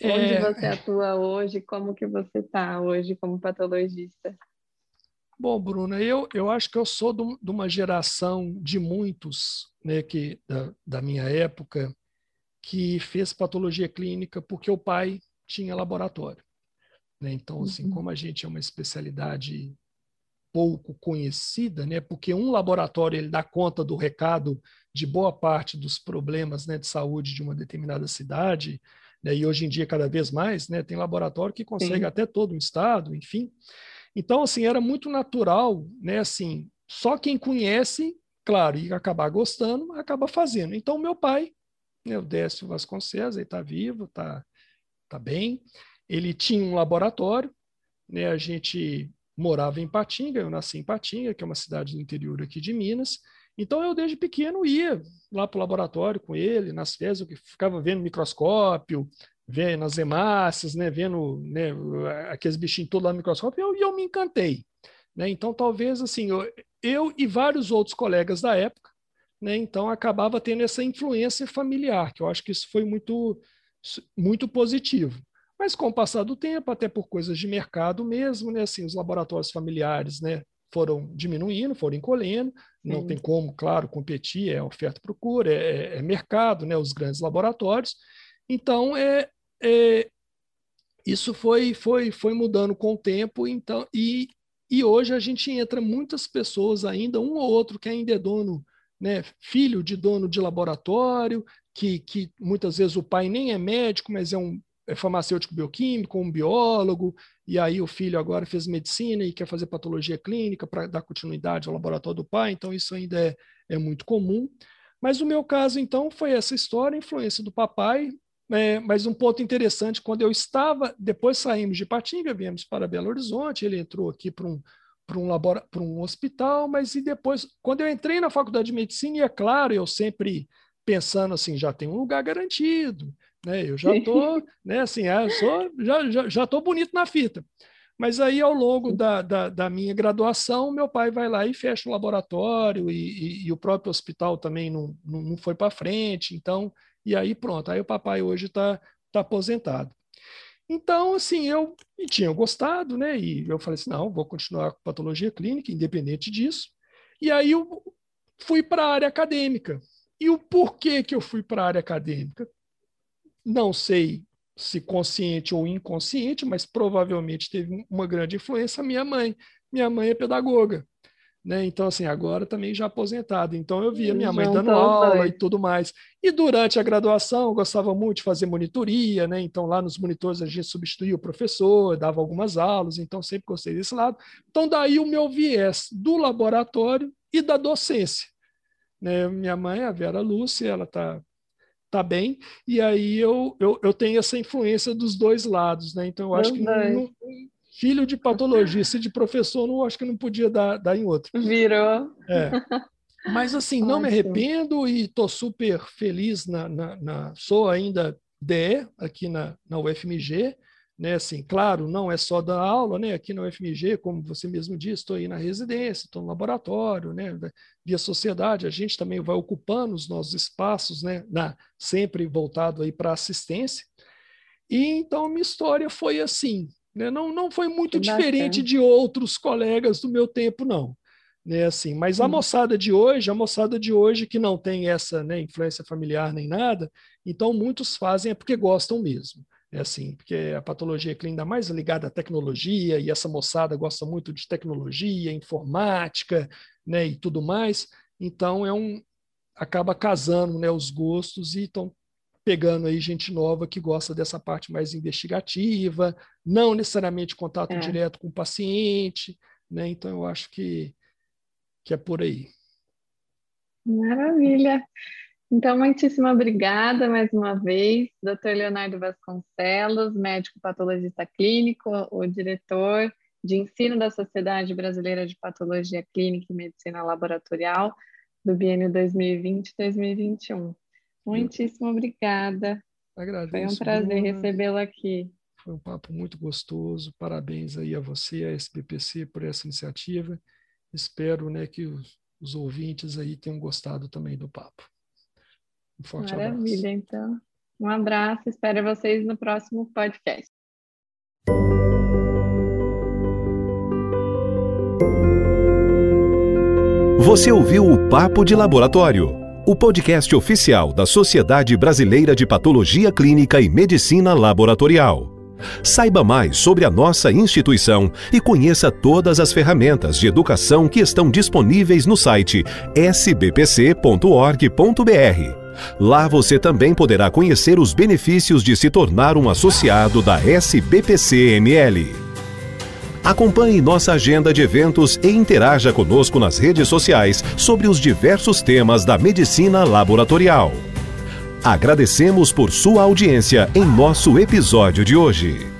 Onde é... você atua hoje? Como que você está hoje como patologista? Bom, Bruna, eu, eu acho que eu sou de uma geração de muitos, né, que, da, da minha época, que fez patologia clínica porque o pai tinha laboratório. Né? Então, assim, uhum. como a gente é uma especialidade pouco conhecida, né? Porque um laboratório ele dá conta do recado de boa parte dos problemas né, de saúde de uma determinada cidade, né? e hoje em dia cada vez mais, né? Tem laboratório que consegue Sim. até todo um estado, enfim. Então, assim, era muito natural, né? Assim, só quem conhece, claro, e acabar gostando, acaba fazendo. Então, meu pai, né, o Décio Vasconcelos, ele está vivo, está tá bem. Ele tinha um laboratório, né? A gente morava em Patinga, eu nasci em Patinga, que é uma cidade do interior aqui de Minas. Então eu desde pequeno ia lá para o laboratório com ele, nas fezes, eu ficava vendo microscópio, vendo as hemácias, né, vendo né, aqueles bichinhos todos lá no microscópio, e eu, eu me encantei. Né? Então talvez assim, eu, eu e vários outros colegas da época, né, então acabava tendo essa influência familiar, que eu acho que isso foi muito, muito positivo. Mas com o passar do tempo, até por coisas de mercado mesmo, né, assim, os laboratórios familiares, né, foram diminuindo, foram encolhendo, não tem como, claro, competir, é oferta e procura, é, é, mercado, né, os grandes laboratórios. Então, é, é, isso foi, foi, foi mudando com o tempo, então, e, e hoje a gente entra muitas pessoas ainda, um ou outro que ainda é dono, né, filho de dono de laboratório, que, que muitas vezes o pai nem é médico, mas é um é farmacêutico bioquímico, um biólogo, e aí o filho agora fez medicina e quer fazer patologia clínica para dar continuidade ao laboratório do pai, então isso ainda é, é muito comum. Mas o meu caso, então, foi essa história, influência do papai, é, mas um ponto interessante, quando eu estava, depois saímos de Patinga, viemos para Belo Horizonte, ele entrou aqui para um, para um, labora, um hospital, mas e depois, quando eu entrei na faculdade de medicina, e é claro, eu sempre pensando assim, já tem um lugar garantido, né? Eu já tô, né, assim, ah, sou, já, já, já tô bonito na fita. Mas aí, ao longo da, da, da, minha graduação, meu pai vai lá e fecha o laboratório, e, e, e o próprio hospital também não, não, não foi para frente. Então, e aí pronto. Aí o papai hoje está tá aposentado. Então, assim, eu tinha gostado, né? E eu falei assim: não, vou continuar com patologia clínica, independente disso. E aí eu fui para a área acadêmica. E o porquê que eu fui para a área acadêmica? Não sei se consciente ou inconsciente, mas provavelmente teve uma grande influência minha mãe. Minha mãe é pedagoga. Né? Então, assim, agora também já aposentada. Então, eu via minha mãe dando aula e tudo mais. E durante a graduação, eu gostava muito de fazer monitoria, né? Então, lá nos monitores, a gente substituía o professor, dava algumas aulas, então sempre gostei desse lado. Então, daí o meu viés do laboratório e da docência. Né? Minha mãe, a Vera Lúcia, ela está tá bem, e aí eu, eu, eu tenho essa influência dos dois lados, né? Então eu acho que não, filho de patologista e de professor, não acho que não podia dar, dar em outro. Virou. É. Mas assim, não me arrependo e estou super feliz na, na, na, Sou ainda DE aqui na, na UFMG, né, assim, claro, não é só da aula, né, aqui na UFMG, como você mesmo disse, estou aí na residência, estou no laboratório, né, via sociedade, a gente também vai ocupando os nossos espaços, né, na, sempre voltado aí para assistência, e então minha história foi assim, né, não, não foi muito diferente de outros colegas do meu tempo, não. né, assim, mas a moçada de hoje, a moçada de hoje que não tem essa né, influência familiar nem nada, então muitos fazem é porque gostam mesmo. É assim, porque a patologia clínica ainda mais ligada à tecnologia, e essa moçada gosta muito de tecnologia, informática, né, e tudo mais. Então é um acaba casando, né, os gostos e estão pegando aí gente nova que gosta dessa parte mais investigativa, não necessariamente contato é. direto com o paciente, né? Então eu acho que que é por aí. Maravilha. Então, muitíssimo obrigada mais uma vez, Dr. Leonardo Vasconcelos, médico patologista clínico, o diretor de ensino da Sociedade Brasileira de Patologia Clínica e Medicina Laboratorial do biênio 2020-2021. Muitíssimo obrigada. Agradeço. Foi um prazer recebê-lo aqui. Foi um papo muito gostoso. Parabéns aí a você, a SBPC, por essa iniciativa. Espero né, que os, os ouvintes aí tenham gostado também do papo. Um forte Maravilha, abraço. Maravilha, então. Um abraço, espero vocês no próximo podcast. Você ouviu o Papo de Laboratório, o podcast oficial da Sociedade Brasileira de Patologia Clínica e Medicina Laboratorial. Saiba mais sobre a nossa instituição e conheça todas as ferramentas de educação que estão disponíveis no site sbpc.org.br. Lá você também poderá conhecer os benefícios de se tornar um associado da SBPC-ML. Acompanhe nossa agenda de eventos e interaja conosco nas redes sociais sobre os diversos temas da medicina laboratorial. Agradecemos por sua audiência em nosso episódio de hoje.